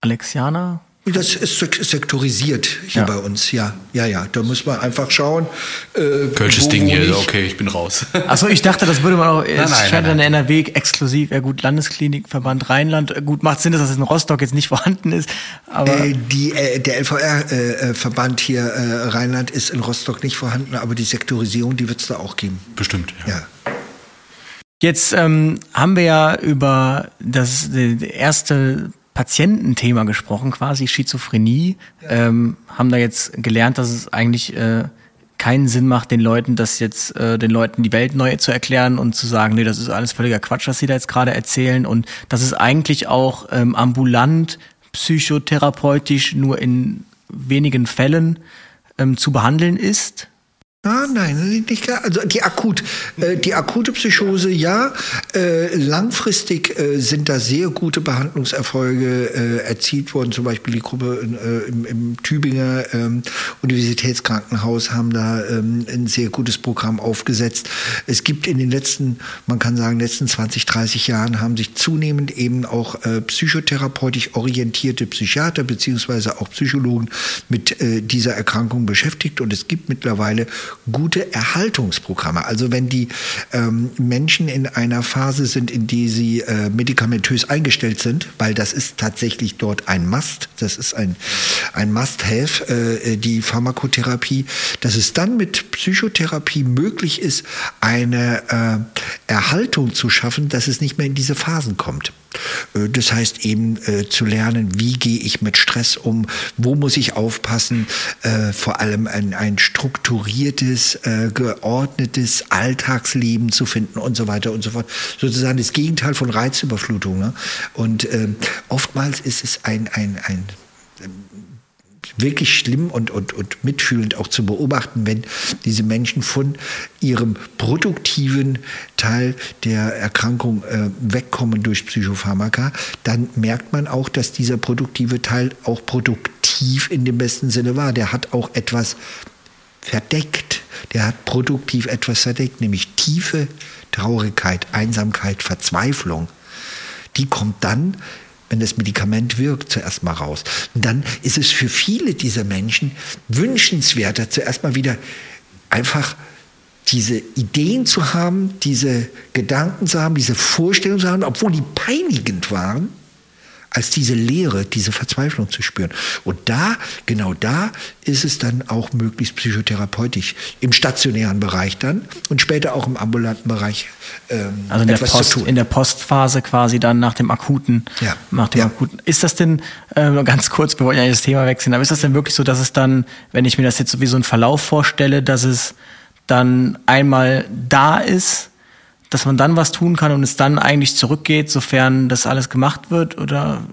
Alexianer? Das ist sektorisiert hier ja. bei uns, ja. Ja, ja. Da muss man einfach schauen. Äh, Kölsches Ding hier, okay, ich bin raus. Achso, ich dachte, das würde man auch. [LAUGHS] Es nein, scheint nein, in NRW exklusiv, ja gut, Landesklinik, Verband Rheinland. Äh, gut, macht Sinn, dass das in Rostock jetzt nicht [LAUGHS] vorhanden ist. Aber äh, die, äh, der LVR-Verband äh, hier äh, Rheinland ist in Rostock nicht vorhanden, aber die Sektorisierung, die wird es da auch geben. Bestimmt, ja. ja. Jetzt ähm, haben wir ja über das erste Patiententhema gesprochen, quasi Schizophrenie, ja. ähm, haben da jetzt gelernt, dass es eigentlich äh, keinen Sinn macht, den Leuten das jetzt, äh, den Leuten die Welt neu zu erklären und zu sagen, nee, das ist alles völliger Quatsch, was sie da jetzt gerade erzählen. Und dass es eigentlich auch ähm, ambulant, psychotherapeutisch nur in wenigen Fällen ähm, zu behandeln ist Ah, nein, nicht gar. Also die akut, äh, die akute Psychose, ja. Äh, langfristig äh, sind da sehr gute Behandlungserfolge äh, erzielt worden. Zum Beispiel die Gruppe äh, im, im, Tübinger ähm, Universitätskrankenhaus haben da ähm, ein sehr gutes Programm aufgesetzt. Es gibt in den letzten, man kann sagen, letzten 20, 30 Jahren haben sich zunehmend eben auch äh, psychotherapeutisch orientierte Psychiater beziehungsweise auch Psychologen mit dieser Erkrankung beschäftigt und es gibt mittlerweile gute Erhaltungsprogramme. Also wenn die ähm, Menschen in einer Phase sind, in die sie äh, medikamentös eingestellt sind, weil das ist tatsächlich dort ein Must, das ist ein, ein Must-Have, äh, die Pharmakotherapie, dass es dann mit Psychotherapie möglich ist, eine äh, Erhaltung zu schaffen, dass es nicht mehr in diese Phasen kommt. Äh, das heißt eben äh, zu lernen, wie gehe ich mit Stress um, wo muss ich aufpassen, äh, vor allem ein, ein strukturiertes, äh, geordnetes Alltagsleben zu finden und so weiter und so fort. Sozusagen das Gegenteil von Reizüberflutung. Ne? Und ähm, oftmals ist es ein, ein, ein wirklich schlimm und, und, und mitfühlend auch zu beobachten, wenn diese Menschen von ihrem produktiven Teil der Erkrankung äh, wegkommen durch Psychopharmaka, dann merkt man auch, dass dieser produktive Teil auch produktiv in dem besten Sinne war. Der hat auch etwas verdeckt. Der hat produktiv etwas verdeckt, nämlich tiefe Traurigkeit, Einsamkeit, Verzweiflung. Die kommt dann, wenn das Medikament wirkt, zuerst mal raus. Und dann ist es für viele dieser Menschen wünschenswerter, zuerst mal wieder einfach diese Ideen zu haben, diese Gedanken zu haben, diese Vorstellungen zu haben, obwohl die peinigend waren, als diese Leere, diese Verzweiflung zu spüren. Und da, genau da, ist es dann auch möglichst psychotherapeutisch im stationären Bereich dann und später auch im ambulanten Bereich. Ähm, also in der, Post, in der Postphase quasi dann nach dem akuten. Ja. Nach dem ja. akuten. Ist das denn äh, ganz kurz, wir wollen ja das Thema wechseln, aber ist das denn wirklich so, dass es dann, wenn ich mir das jetzt so wie so einen Verlauf vorstelle, dass es dann einmal da ist? Dass man dann was tun kann und es dann eigentlich zurückgeht, sofern das alles gemacht wird, oder?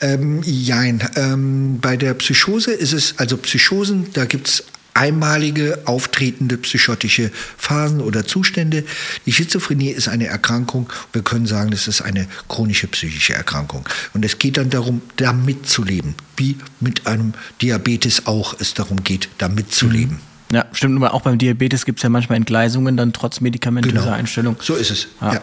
Ähm, jein. Ähm, bei der Psychose ist es, also Psychosen, da gibt's einmalige auftretende psychotische Phasen oder Zustände. Die Schizophrenie ist eine Erkrankung. Wir können sagen, das ist eine chronische psychische Erkrankung. Und es geht dann darum, damit zu leben, wie mit einem Diabetes auch es darum geht, damit zu leben. Ja, stimmt. Aber auch beim Diabetes gibt es ja manchmal Entgleisungen, dann trotz medikamentöser Genau. Einstellung. So ist es. Ja. Ja.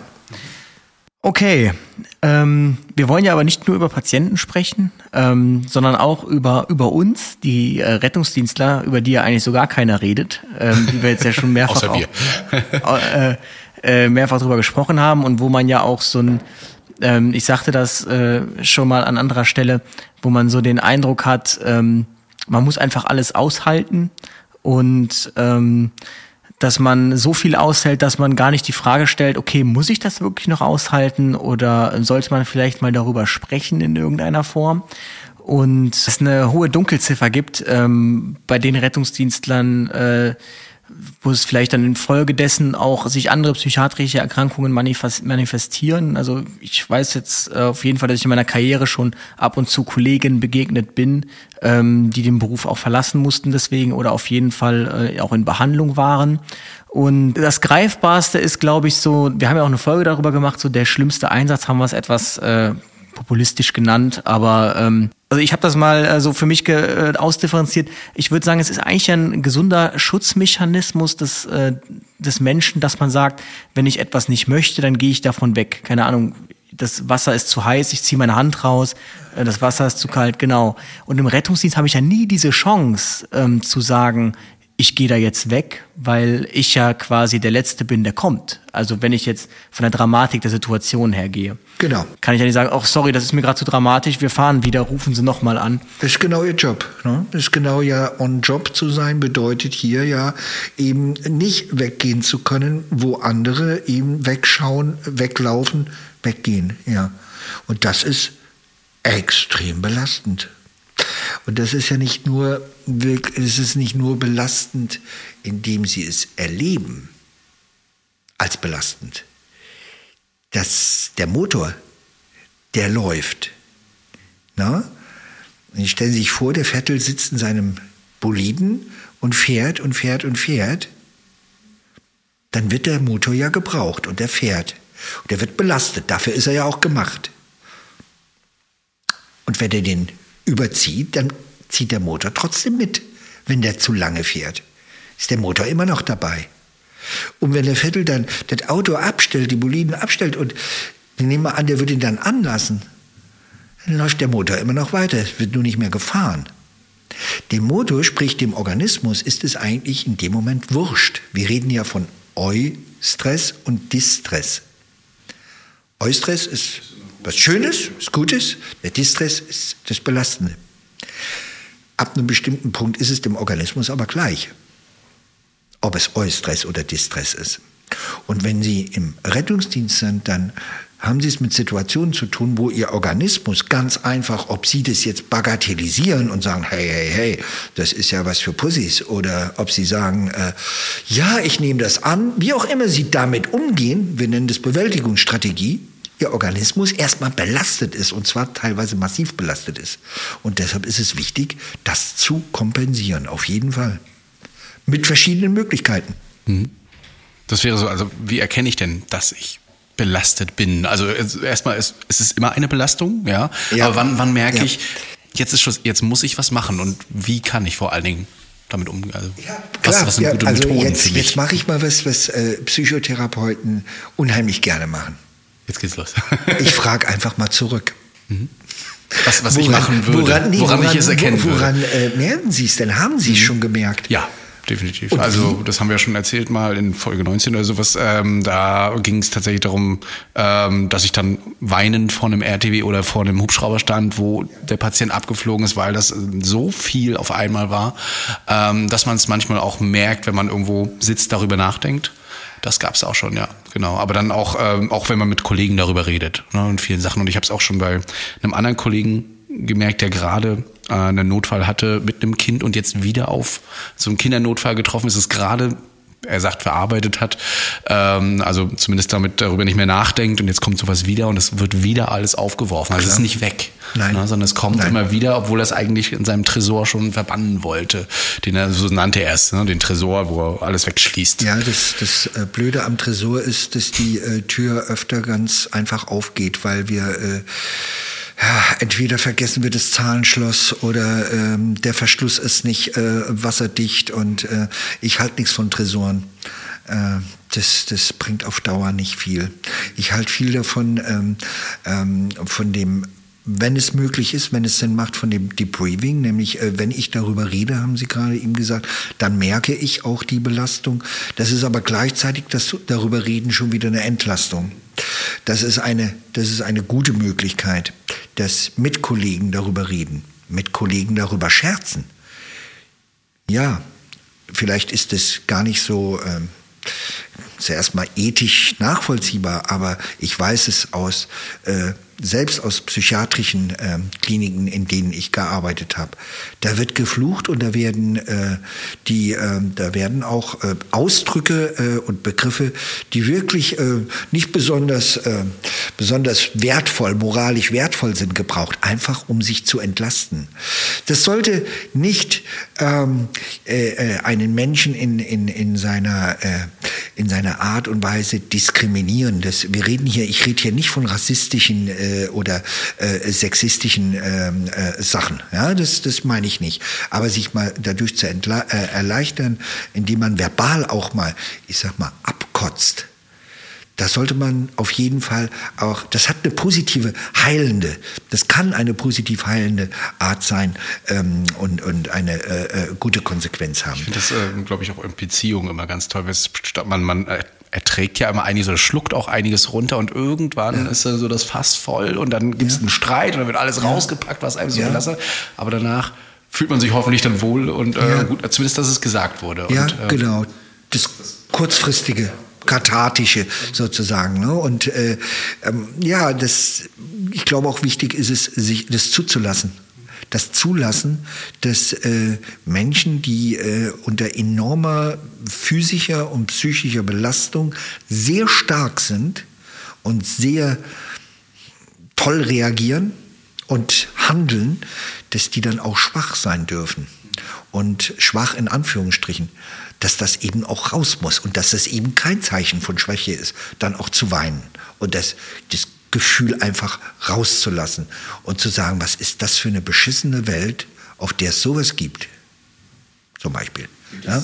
Okay, ähm, wir wollen ja aber nicht nur über Patienten sprechen, ähm, sondern auch über, über uns, die äh, Rettungsdienstler, über die ja eigentlich so gar keiner redet, ähm, die wir jetzt ja schon [LAUGHS] mehrfach, auch, äh, äh, mehrfach drüber gesprochen haben und wo man ja auch so ein, ähm, ich sagte das äh, schon mal an anderer Stelle, wo man so den Eindruck hat, ähm, man muss einfach alles aushalten und ähm, dass man so viel aushält, dass man gar nicht die Frage stellt, okay, muss ich das wirklich noch aushalten oder sollte man vielleicht mal darüber sprechen in irgendeiner Form? Und es eine hohe Dunkelziffer gibt ähm, bei den Rettungsdienstlern, äh, wo es vielleicht dann infolgedessen auch sich andere psychiatrische Erkrankungen manifest- manifestieren. Also ich weiß jetzt äh, auf jeden Fall, dass ich in meiner Karriere schon ab und zu Kollegen begegnet bin, ähm, die den Beruf auch verlassen mussten deswegen oder auf jeden Fall äh, auch in Behandlung waren. Und das Greifbarste ist, glaube ich, so, wir haben ja auch eine Folge darüber gemacht, so der schlimmste Einsatz haben wir es etwas äh, populistisch genannt, aber ähm, also ich habe das mal äh, so für mich äh, ausdifferenziert. Ich würde sagen, es ist eigentlich ein gesunder Schutzmechanismus des, äh, des Menschen, dass man sagt, wenn ich etwas nicht möchte, dann gehe ich davon weg. Keine Ahnung, das Wasser ist zu heiß, ich ziehe meine Hand raus, äh, das Wasser ist zu kalt, genau. Und im Rettungsdienst habe ich ja nie diese Chance ähm, zu sagen, ich gehe da jetzt weg, weil ich ja quasi der Letzte bin, der kommt. Also wenn ich jetzt von der Dramatik der Situation her gehe. Genau. Kann ich ja nicht sagen, ach sorry, das ist mir gerade zu dramatisch, wir fahren wieder, rufen Sie nochmal an. Das ist genau ihr Job. Ne? Das ist genau ja on Job zu sein, bedeutet hier ja eben nicht weggehen zu können, wo andere eben wegschauen, weglaufen, weggehen. Ja. Und das ist extrem belastend. Und das ist ja nicht nur, es ist nicht nur belastend, indem sie es erleben, als belastend. Das, der Motor, der läuft. Na? Und jetzt stellen Sie sich vor, der Vettel sitzt in seinem Boliden und fährt und fährt und fährt. Dann wird der Motor ja gebraucht und der fährt. Und der wird belastet. Dafür ist er ja auch gemacht. Und wenn er den überzieht, dann zieht der Motor trotzdem mit, wenn der zu lange fährt. Ist der Motor immer noch dabei. Und wenn der Vettel dann das Auto abstellt, die Boliden abstellt und wir nehmen mal an, der würde ihn dann anlassen, dann läuft der Motor immer noch weiter, es wird nur nicht mehr gefahren. Dem Motor, sprich dem Organismus, ist es eigentlich in dem Moment wurscht. Wir reden ja von Eustress und Distress. Eustress ist was Schönes, ist Gutes, der Distress ist das Belastende. Ab einem bestimmten Punkt ist es dem Organismus aber gleich, ob es Eustress oder Distress ist. Und wenn Sie im Rettungsdienst sind, dann haben Sie es mit Situationen zu tun, wo Ihr Organismus ganz einfach, ob Sie das jetzt bagatellisieren und sagen, hey, hey, hey, das ist ja was für Pussys, oder ob Sie sagen, äh, ja, ich nehme das an, wie auch immer Sie damit umgehen, wir nennen das Bewältigungsstrategie, Ihr Organismus erstmal belastet ist und zwar teilweise massiv belastet ist. Und deshalb ist es wichtig, das zu kompensieren, auf jeden Fall. Mit verschiedenen Möglichkeiten. Das wäre so, also wie erkenne ich denn, dass ich belastet bin? Also es- erstmal ist es ist immer eine Belastung, ja. Ja. Aber wann, wann merke Ja. ich, jetzt ist Schluss, jetzt muss ich was machen und wie kann ich vor allen Dingen damit umgehen? Also, was, was sind ja, gute also Methoden jetzt, für mich? jetzt mache ich mal was, was äh, Psychotherapeuten unheimlich gerne machen. Jetzt geht's los. Ich frage einfach mal zurück. was was ich machen würde, woran, nee, ich es erkennen wo- Woran würde. äh, merken Sie es denn? Haben Sie es schon gemerkt? Ja, definitiv. Und also das haben wir ja schon erzählt mal in Folge 19 oder sowas. Ähm, da ging es tatsächlich darum, ähm, dass ich dann weinend vor einem RTW oder vor einem Hubschrauber stand, wo der Patient abgeflogen ist, weil das so viel auf einmal war, ähm, dass man es manchmal auch merkt, wenn man irgendwo sitzt, darüber nachdenkt. Das gab es auch schon, ja, genau. Aber dann auch, ähm, auch wenn man mit Kollegen darüber redet ne, und vielen Sachen. Und ich habe es auch schon bei einem anderen Kollegen gemerkt, der gerade äh, einen Notfall hatte mit einem Kind und jetzt wieder auf so einen Kindernotfall getroffen ist. Es ist gerade er sagt, verarbeitet hat, ähm, also zumindest damit darüber nicht mehr nachdenkt und jetzt kommt sowas wieder und es wird wieder alles aufgeworfen. Also es ist nicht weg, Nein. Ne, sondern es kommt Nein. immer wieder, obwohl er es eigentlich in seinem Tresor schon verbannen wollte. Den er, so nannte er es, ne, den Tresor, wo er alles wegschließt. Ja, das, das äh, Blöde am Tresor ist, dass die äh, Tür öfter ganz einfach aufgeht, weil wir äh, ja, entweder vergessen wir das Zahlenschloss oder ähm, der Verschluss ist nicht äh, wasserdicht und äh, ich halte nichts von Tresoren. Äh, das, das bringt auf Dauer nicht viel. Ich halte viel davon, ähm, ähm, von dem wenn es möglich ist, wenn es Sinn macht von dem Debriefing, nämlich äh, wenn ich darüber rede, haben Sie gerade ihm gesagt, dann merke ich auch die Belastung. Das ist aber gleichzeitig das darüber reden schon wieder eine Entlastung. Das ist eine, das ist eine gute Möglichkeit, dass mit Kollegen darüber reden, mit Kollegen darüber scherzen. Ja, vielleicht ist es gar nicht so ähm, zuerst mal ethisch nachvollziehbar, aber ich weiß es aus äh, selbst aus psychiatrischen äh, Kliniken, in denen ich gearbeitet habe, da wird geflucht und da werden äh, die, äh, da werden auch äh, Ausdrücke äh, und Begriffe, die wirklich äh, nicht besonders äh, besonders wertvoll, moralisch wertvoll sind, gebraucht, einfach um sich zu entlasten. Das sollte nicht ähm, äh, äh, einen Menschen in in in seiner äh, in seiner Art und Weise diskriminieren. Das, wir reden hier, ich rede hier nicht von rassistischen äh, oder äh, sexistischen ähm, äh, Sachen. Ja, das, das meine ich nicht. Aber sich mal dadurch zu äh, erleichtern, indem man verbal auch mal, ich sag mal, abkotzt. Das sollte man auf jeden Fall auch, das hat eine positive, heilende, das kann eine positiv heilende Art sein ähm, und, und eine äh, äh, gute Konsequenz haben. Ich finde das, äh, glaube ich, auch in Beziehungen immer ganz toll. Man, man äh, erträgt ja immer einiges oder schluckt auch einiges runter und irgendwann ist äh, so das Fass voll und dann gibt es einen Streit und dann wird alles rausgepackt, was einem so Ja. gelassen hat. Aber danach fühlt man sich hoffentlich dann wohl und äh, Ja. gut, zumindest, dass es gesagt wurde. Ja, und, äh, genau. Das kurzfristige, kathartische sozusagen. Ne? Und äh, ähm, ja, das, ich glaube auch wichtig ist es, sich das zuzulassen. Das Zulassen, dass äh, Menschen, die äh, unter enormer physischer und psychischer Belastung sehr stark sind und sehr toll reagieren und handeln, dass die dann auch schwach sein dürfen. Und schwach in Anführungsstrichen, dass das eben auch raus muss und dass das eben kein Zeichen von Schwäche ist, dann auch zu weinen und das, das Gefühl einfach rauszulassen und zu sagen, was ist das für eine beschissene Welt, auf der es sowas gibt. Zum Beispiel. Ja?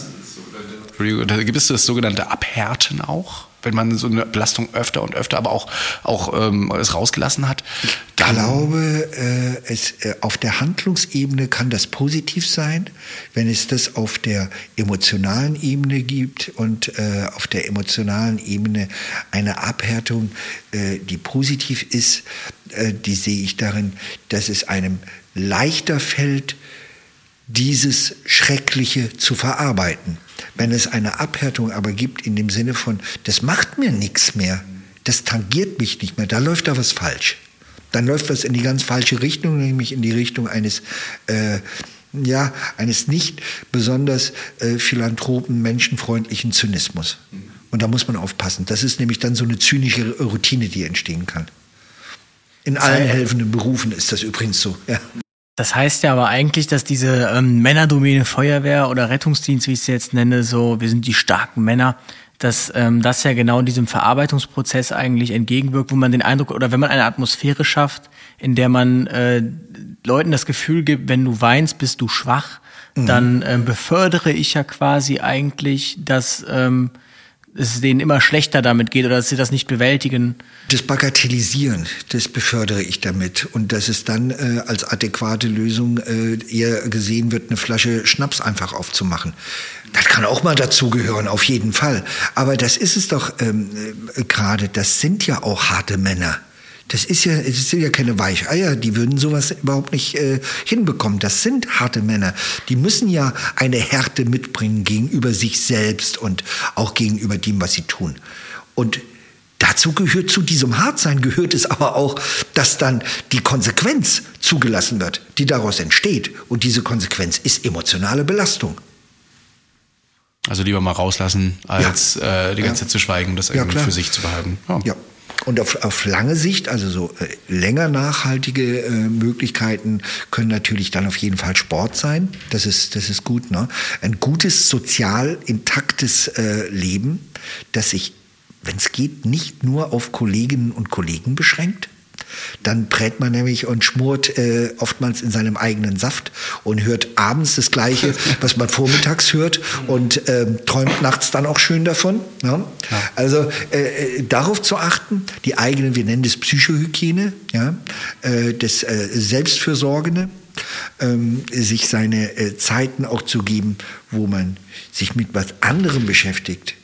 Entschuldigung, da gibt es das sogenannte Abhärten auch, wenn man so eine Belastung öfter und öfter, aber auch, auch ähm, es rausgelassen hat. Ich glaube, äh, es, äh, auf der Handlungsebene kann das positiv sein, wenn es das auf der emotionalen Ebene gibt und äh, auf der emotionalen Ebene eine Abhärtung, äh, die positiv ist, äh, die sehe ich darin, dass es einem leichter fällt, dieses Schreckliche zu verarbeiten. Wenn es eine Abhärtung aber gibt in dem Sinne von, das macht mir nichts mehr, das tangiert mich nicht mehr, da läuft da was falsch. Dann läuft was in die ganz falsche Richtung, nämlich in die Richtung eines, äh, ja, eines nicht besonders äh, philanthropen, menschenfreundlichen Zynismus. Und da muss man aufpassen. Das ist nämlich dann so eine zynische Routine, die entstehen kann. In allen helfenden Berufen ist das übrigens so. Ja. Das heißt ja aber eigentlich, dass diese ähm, Männerdomäne Feuerwehr oder Rettungsdienst, wie ich es jetzt nenne, so, wir sind die starken Männer, dass ähm, das ja genau diesem Verarbeitungsprozess eigentlich entgegenwirkt, wo man den Eindruck, oder wenn man eine Atmosphäre schafft, in der man äh, Leuten das Gefühl gibt, wenn du weinst, bist du schwach, dann ähm, befördere ich ja quasi eigentlich, dass ähm, es denen immer schlechter damit geht oder dass sie das nicht bewältigen. Das Bagatellisieren, das befördere ich damit. Und dass es dann äh, als adäquate Lösung äh, eher gesehen wird, eine Flasche Schnaps einfach aufzumachen. Das kann auch mal dazugehören, auf jeden Fall. Aber das ist es doch ähm, äh, gerade. Das sind ja auch harte Männer. Das ist ja, das sind ja keine Weicheier, die würden sowas überhaupt nicht äh, hinbekommen. Das sind harte Männer. Die müssen ja eine Härte mitbringen gegenüber sich selbst und auch gegenüber dem, was sie tun. Und dazu gehört, zu diesem Hartsein gehört es aber auch, dass dann die Konsequenz zugelassen wird, die daraus entsteht. Und diese Konsequenz ist emotionale Belastung. Also lieber mal rauslassen, als ja. äh, die ganze ja. Zeit zu schweigen, das irgendwie für sich zu behalten. Ja. Und auf, auf lange Sicht, also so äh, länger nachhaltige äh, Möglichkeiten können natürlich dann auf jeden Fall Sport sein. Das ist, das ist gut. Ne? Ein gutes, sozial intaktes äh, Leben, das sich, wenn es geht, nicht nur auf Kolleginnen und Kollegen beschränkt, dann brät man nämlich und schmort äh, oftmals in seinem eigenen Saft und hört abends das Gleiche, [LAUGHS] was man vormittags hört und äh, träumt nachts dann auch schön davon. Ne? Ja. Also äh, äh, darauf zu achten, die eigenen, wir nennen das Psychohygiene, ja, äh, das äh, Selbstfürsorgende, ähm, sich seine Zeiten auch zu geben, wo man sich mit was anderem beschäftigt,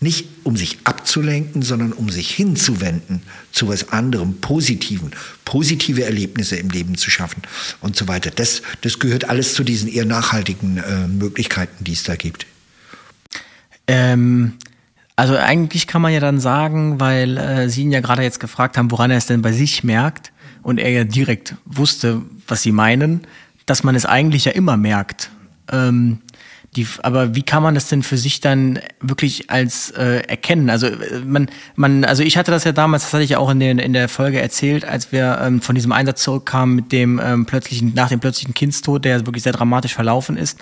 nicht um sich abzulenken, sondern um sich hinzuwenden zu was anderem, Positiven, positive Erlebnisse im Leben zu schaffen und so weiter. Das, das gehört alles zu diesen eher nachhaltigen äh, Möglichkeiten, die es da gibt. Ähm, also eigentlich kann man ja dann sagen, weil äh, Sie ihn ja gerade jetzt gefragt haben, woran er es denn bei sich merkt und er ja direkt wusste, was Sie meinen, dass man es eigentlich ja immer merkt. Ähm, die, aber wie kann man das denn für sich dann wirklich als äh, erkennen? Also äh, man, man, also ich hatte das ja damals, das hatte ich ja auch in der, in der Folge erzählt, als wir ähm, von diesem Einsatz zurückkamen mit dem ähm, plötzlichen, nach dem plötzlichen Kindstod, der wirklich sehr dramatisch verlaufen ist.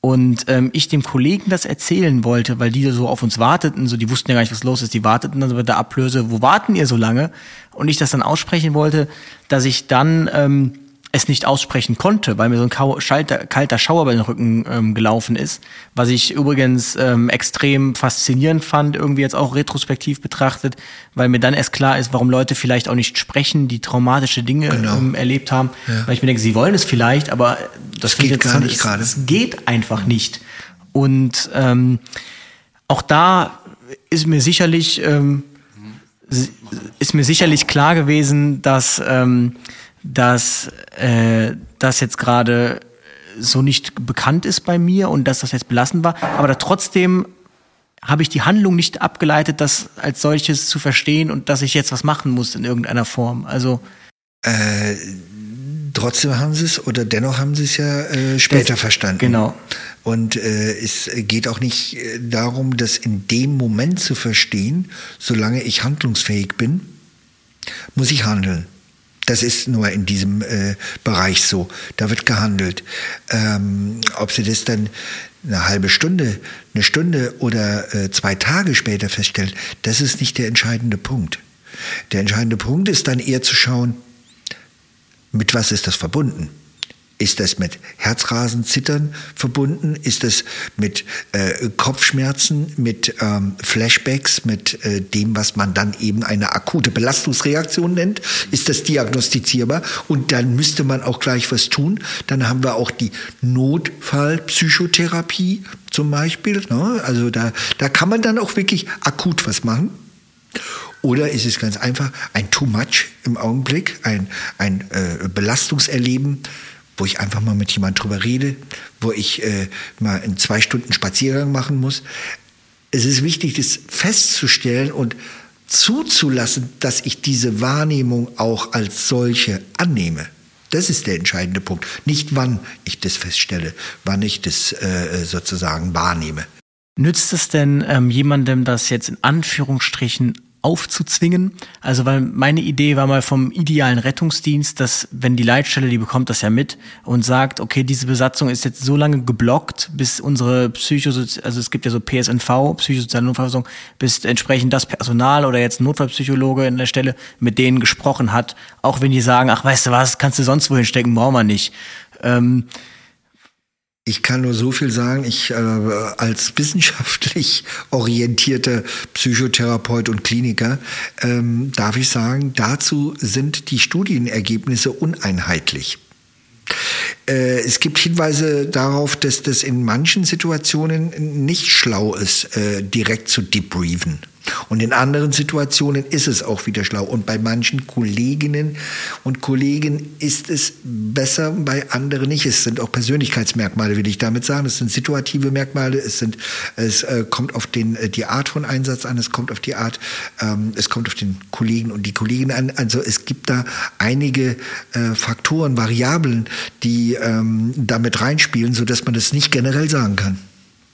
Und ähm, ich dem Kollegen das erzählen wollte, weil die so auf uns warteten, so die wussten ja gar nicht, was los ist, die warteten dann so mit der Ablöse, wo warten ihr so lange? Und ich das dann aussprechen wollte, dass ich dann ähm, es nicht aussprechen konnte, weil mir so ein Schalter, kalter Schauer über den Rücken ähm, gelaufen ist, was ich übrigens ähm, extrem faszinierend fand, irgendwie jetzt auch retrospektiv betrachtet, weil mir dann erst klar ist, warum Leute vielleicht auch nicht sprechen, die traumatische Dinge genau. ähm, erlebt haben, ja. weil ich mir denke, sie wollen es vielleicht, aber das, das geht gar nicht gerade. Es geht einfach nicht. Und ähm, auch da ist mir sicherlich ähm, ist mir sicherlich klar gewesen, dass ähm, dass äh, das jetzt gerade so nicht bekannt ist bei mir und dass das jetzt belastend war, aber da trotzdem habe ich die Handlung nicht abgeleitet, das als solches zu verstehen und dass ich jetzt was machen muss in irgendeiner Form. Also äh, trotzdem haben sie es oder dennoch haben sie es ja äh, später das, verstanden. Genau. Und äh, es geht auch nicht äh, darum, das in dem Moment zu verstehen, solange ich handlungsfähig bin, muss ich handeln. Das ist nur in diesem äh, Bereich so. Da wird gehandelt. Ähm, ob Sie das dann eine halbe Stunde, eine Stunde oder äh, zwei Tage später feststellen, das ist nicht der entscheidende Punkt. Der entscheidende Punkt ist dann eher zu schauen, mit was ist das verbunden? Ist das mit Herzrasen, Zittern verbunden? Ist das mit äh, Kopfschmerzen, mit ähm, Flashbacks, mit äh, dem, was man dann eben eine akute Belastungsreaktion nennt? Ist das diagnostizierbar? Und dann müsste man auch gleich was tun. Dann haben wir auch die Notfallpsychotherapie zum Beispiel. Ne? Also da, da kann man dann auch wirklich akut was machen. Oder ist es ganz einfach ein Too Much im Augenblick, ein, ein äh, Belastungserleben? Wo ich einfach mal mit jemand drüber rede, wo ich äh, mal in zwei Stunden Spaziergang machen muss. Es ist wichtig, das festzustellen und zuzulassen, dass ich diese Wahrnehmung auch als solche annehme. Das ist der entscheidende Punkt. Nicht wann ich das feststelle, wann ich das äh, sozusagen wahrnehme. Nützt es denn ähm, jemandem das jetzt in Anführungsstrichen aufzuzwingen. Also weil meine Idee war mal vom idealen Rettungsdienst, dass wenn die Leitstelle, die bekommt das ja mit und sagt, okay, diese Besatzung ist jetzt so lange geblockt, bis unsere Psychosozi also es gibt ja so PSNV, psychosoziale Notfallversorgung, bis entsprechend das Personal oder jetzt Notfallpsychologe in der Stelle mit denen gesprochen hat, auch wenn die sagen, ach weißt du was, kannst du sonst wohin stecken, brauchen wir nicht. Ähm, ich kann nur so viel sagen, ich äh, als wissenschaftlich [LAUGHS] orientierter Psychotherapeut und Kliniker ähm, darf ich sagen, dazu sind die Studienergebnisse uneinheitlich. Äh, es gibt Hinweise darauf, dass das in manchen Situationen nicht schlau ist, äh, direkt zu debriefen. Und in anderen Situationen ist es auch wieder schlau. Und bei manchen Kolleginnen und Kollegen ist es besser, bei anderen nicht. Es sind auch Persönlichkeitsmerkmale, will ich damit sagen. Es sind situative Merkmale. Es sind, es äh, kommt auf den, äh, die Art von Einsatz an. Es kommt auf die Art, ähm, es kommt auf den Kollegen und die Kolleginnen an. Also es gibt da einige äh, Faktoren, Variablen, die ähm, damit reinspielen, so dass man das nicht generell sagen kann.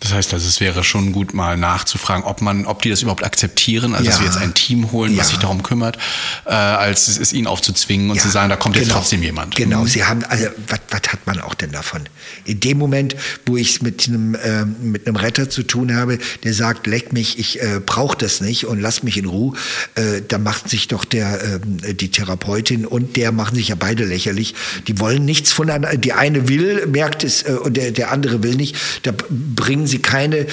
Das heißt also, es wäre schon gut, mal nachzufragen, ob man, ob die das überhaupt akzeptieren, also Ja. dass wir jetzt ein Team holen, was Ja. sich darum kümmert, äh, als es ist ihnen aufzuzwingen und Ja, zu sagen, da kommt jetzt genau. trotzdem jemand. Genau, Mhm. sie haben, also was, was hat man auch denn davon? In dem Moment, wo ich mit einem ähm, mit einem Retter zu tun habe, der sagt, leck mich, ich äh, brauche das nicht und lass mich in Ruhe, äh, da macht sich doch der ähm, die Therapeutin und der machen sich ja beide lächerlich. Die wollen nichts voneinander. Die eine will, merkt es äh, und der der andere will nicht. Da bringen sie keine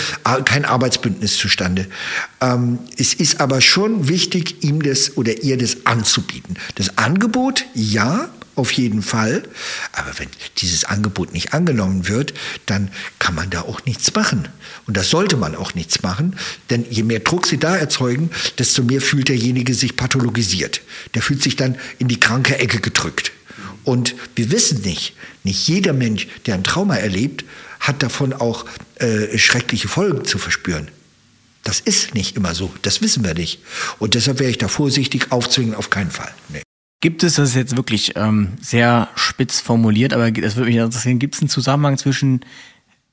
kein Arbeitsbündnis zustande. Ähm, es ist aber schon wichtig, ihm das oder ihr das anzubieten. Das Angebot, ja, auf jeden Fall. Aber wenn dieses Angebot nicht angenommen wird, dann kann man da auch nichts machen. Und das sollte man auch nichts machen, denn je mehr Druck sie da erzeugen, desto mehr fühlt derjenige sich pathologisiert. Der fühlt sich dann in die kranke Ecke gedrückt. Und wir wissen nicht, nicht jeder Mensch, der ein Trauma erlebt, hat davon auch äh, schreckliche Folgen zu verspüren. Das ist nicht immer so, das wissen wir nicht. Und deshalb wäre ich da vorsichtig, aufzwingen auf keinen Fall. Nee. Gibt es, das ist jetzt wirklich ähm, sehr spitz formuliert, aber das würde mich interessieren, gibt es einen Zusammenhang zwischen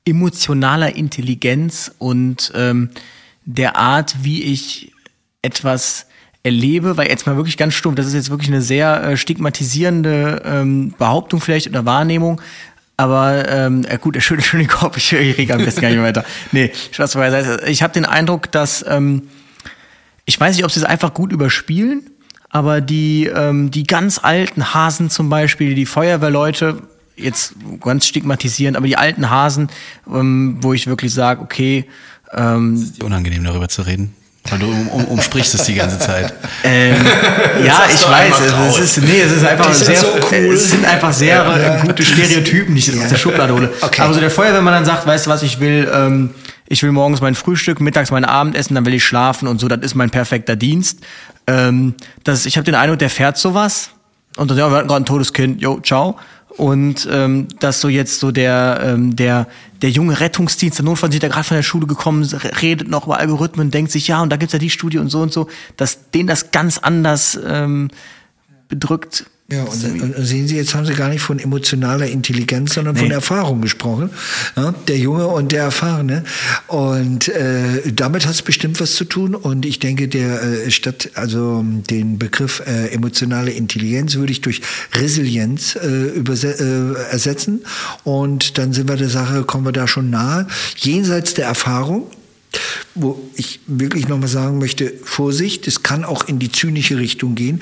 emotionaler Intelligenz und ähm, der Art, wie ich etwas erlebe, weil jetzt mal wirklich ganz stumpf, das ist jetzt wirklich eine sehr äh, stigmatisierende ähm, Behauptung vielleicht oder Wahrnehmung, aber ähm, äh, gut, der schöne, schöne Kopf, ich, rege am besten gar nicht mehr weiter. Nee, Spaß beiseite. Ich habe den Eindruck, dass ähm, ich weiß nicht, ob sie es einfach gut überspielen, aber die, ähm, die ganz alten Hasen zum Beispiel, die Feuerwehrleute, jetzt ganz stigmatisierend, aber die alten Hasen, ähm, wo ich wirklich sage, okay, ähm, Unangenehm darüber zu reden. Weil du um, um, umsprichst es die ganze Zeit. ähm, ja, ich weiß, es ist, nee, es ist einfach sehr, so cool. es sind einfach sehr Ja. gute Stereotypen, die ich aus der Schublade hole. Okay. Aber so der Feuerwehrmann dann sagt, weißt du was, ich will, ähm, ich will morgens mein Frühstück, mittags mein Abendessen, dann will ich schlafen und so, das ist mein perfekter Dienst. Ähm, das, ich habe den Eindruck, der fährt sowas und dann, ja, wir hatten gerade ein totes Kind, jo, ciao. Und ähm, dass so jetzt so der, ähm, der, der junge Rettungsdienst, der Notfalldienst, der gerade von der Schule gekommen redet noch über Algorithmen, denkt sich, ja, und da gibt's ja die Studie und so und so, dass den das ganz anders ähm, bedrückt. Ja, und, und sehen Sie, jetzt haben Sie gar nicht von emotionaler Intelligenz, sondern von Nee. Erfahrung gesprochen. Ja, der Junge und der Erfahrene. Und äh, damit hat es bestimmt was zu tun. Und ich denke, der äh, statt also den Begriff äh, emotionale Intelligenz würde ich durch Resilienz äh, überse äh, ersetzen. Und dann sind wir der Sache, kommen wir da schon nahe. Jenseits der Erfahrung wo ich wirklich nochmal sagen möchte, Vorsicht, es kann auch in die zynische Richtung gehen.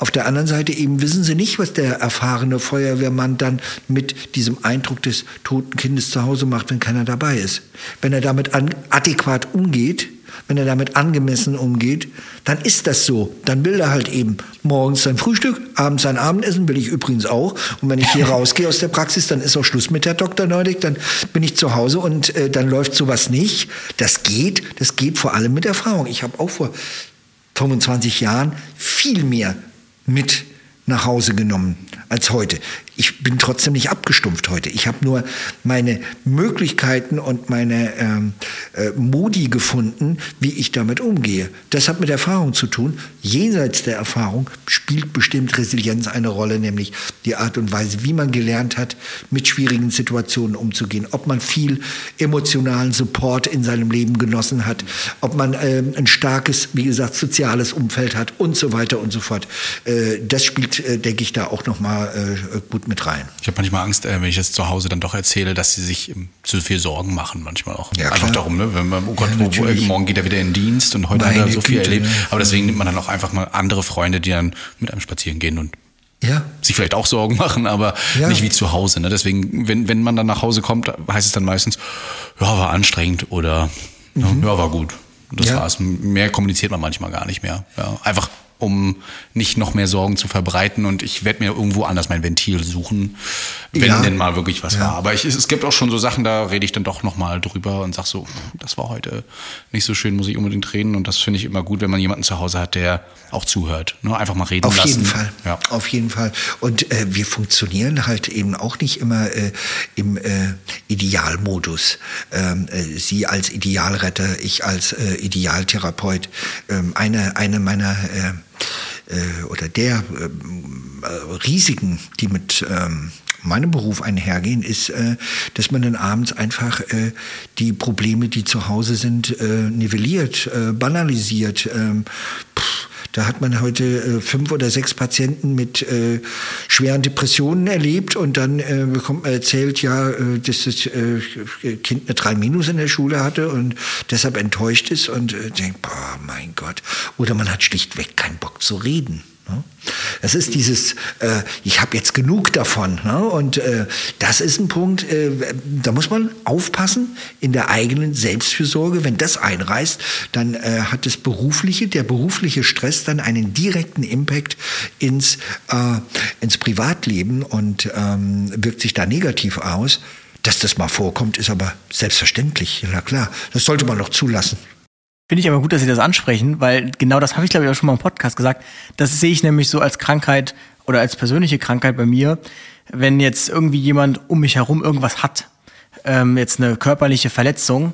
Auf der anderen Seite eben wissen Sie nicht, was der erfahrene Feuerwehrmann dann mit diesem Eindruck des toten Kindes zu Hause macht, wenn keiner dabei ist. Wenn er damit adäquat umgeht, wenn er damit angemessen umgeht, dann ist das so. Dann will er halt eben morgens sein Frühstück, abends sein Abendessen, will ich übrigens auch. Und wenn ich hier [LAUGHS] rausgehe aus der Praxis, dann ist auch Schluss mit der Dr. Neudig, dann bin ich zu Hause und äh, dann läuft sowas nicht. Das geht, das geht vor allem mit Erfahrung. Ich habe auch vor 25 Jahren viel mehr mit nach Hause genommen als heute. Ich bin trotzdem nicht abgestumpft heute. Ich habe nur meine Möglichkeiten und meine ähm, äh, Modi gefunden, wie ich damit umgehe. Das hat mit Erfahrung zu tun. Jenseits der Erfahrung spielt bestimmt Resilienz eine Rolle, nämlich die Art und Weise, wie man gelernt hat, mit schwierigen Situationen umzugehen. Ob man viel emotionalen Support in seinem Leben genossen hat, ob man ähm, ein starkes, wie gesagt, soziales Umfeld hat und so weiter und so fort. Äh, das spielt, äh, denke ich, da auch nochmal äh, gut mit rein. Ich habe manchmal Angst, äh, wenn ich das zu Hause dann doch erzähle, dass sie sich ähm, zu viel Sorgen machen, manchmal auch. Ja, einfach darum, ne? Wenn man, oh Gott, Ja, wo, wo, natürlich. morgen geht er wieder in den Dienst und heute hat Meine er so viel Güte, erlebt. ne? Aber deswegen nimmt man dann auch einfach mal andere Freunde, die dann mit einem spazieren gehen und Ja, sich vielleicht auch Sorgen machen, aber Ja. nicht wie zu Hause. Ne? Deswegen, wenn, wenn man dann nach Hause kommt, heißt es dann meistens, ja, war anstrengend oder ja, ja, war gut. Das Mhm. Ja. war's. Mehr kommuniziert man manchmal gar nicht mehr. Ja, einfach um nicht noch mehr Sorgen zu verbreiten und ich werde mir irgendwo anders mein Ventil suchen, wenn Ja. denn mal wirklich was Ja. war. Aber ich, es gibt auch schon so Sachen, da rede ich dann doch nochmal drüber und sag so, das war heute nicht so schön, muss ich unbedingt reden und das finde ich immer gut, wenn man jemanden zu Hause hat, der auch zuhört. Ne? Einfach mal reden Auf lassen. jeden Fall. Ja. Auf jeden Fall. Und äh, wir funktionieren halt eben auch nicht immer äh, im äh, Idealmodus. Ähm, äh, Sie als Idealretter, ich als äh, Idealtherapeut. Ähm, eine, eine meiner äh, äh, oder der ähm, äh, Risiken, die mit ähm, meinem Beruf einhergehen, ist, äh, dass man dann abends einfach äh, die Probleme, die zu Hause sind, äh, nivelliert, äh, banalisiert. Ähm, pff, da hat man heute äh, fünf oder sechs Patienten mit äh, schweren Depressionen erlebt und dann äh, bekommt man erzählt, ja, äh, dass das äh, Kind eine 3 Minus in der Schule hatte und deshalb enttäuscht ist und äh, denkt, boah, mein Gott. Oder man hat schlichtweg keinen Bock zu reden. Ne? Das ist dieses, äh, ich habe jetzt genug davon. Ne? Und äh, das ist ein Punkt, äh, da muss man aufpassen in der eigenen Selbstfürsorge. Wenn das einreißt, dann äh, hat das berufliche, der berufliche Stress dann einen direkten Impact ins, äh, ins Privatleben und ähm, wirkt sich da negativ aus. Dass das mal vorkommt, ist aber selbstverständlich. Na klar, das sollte man doch zulassen. Finde ich aber gut, dass Sie das ansprechen, weil genau das habe ich, glaube ich, auch schon mal im Podcast gesagt. Das sehe ich nämlich so als Krankheit oder als persönliche Krankheit bei mir, wenn jetzt irgendwie jemand um mich herum irgendwas hat, ähm, jetzt eine körperliche Verletzung,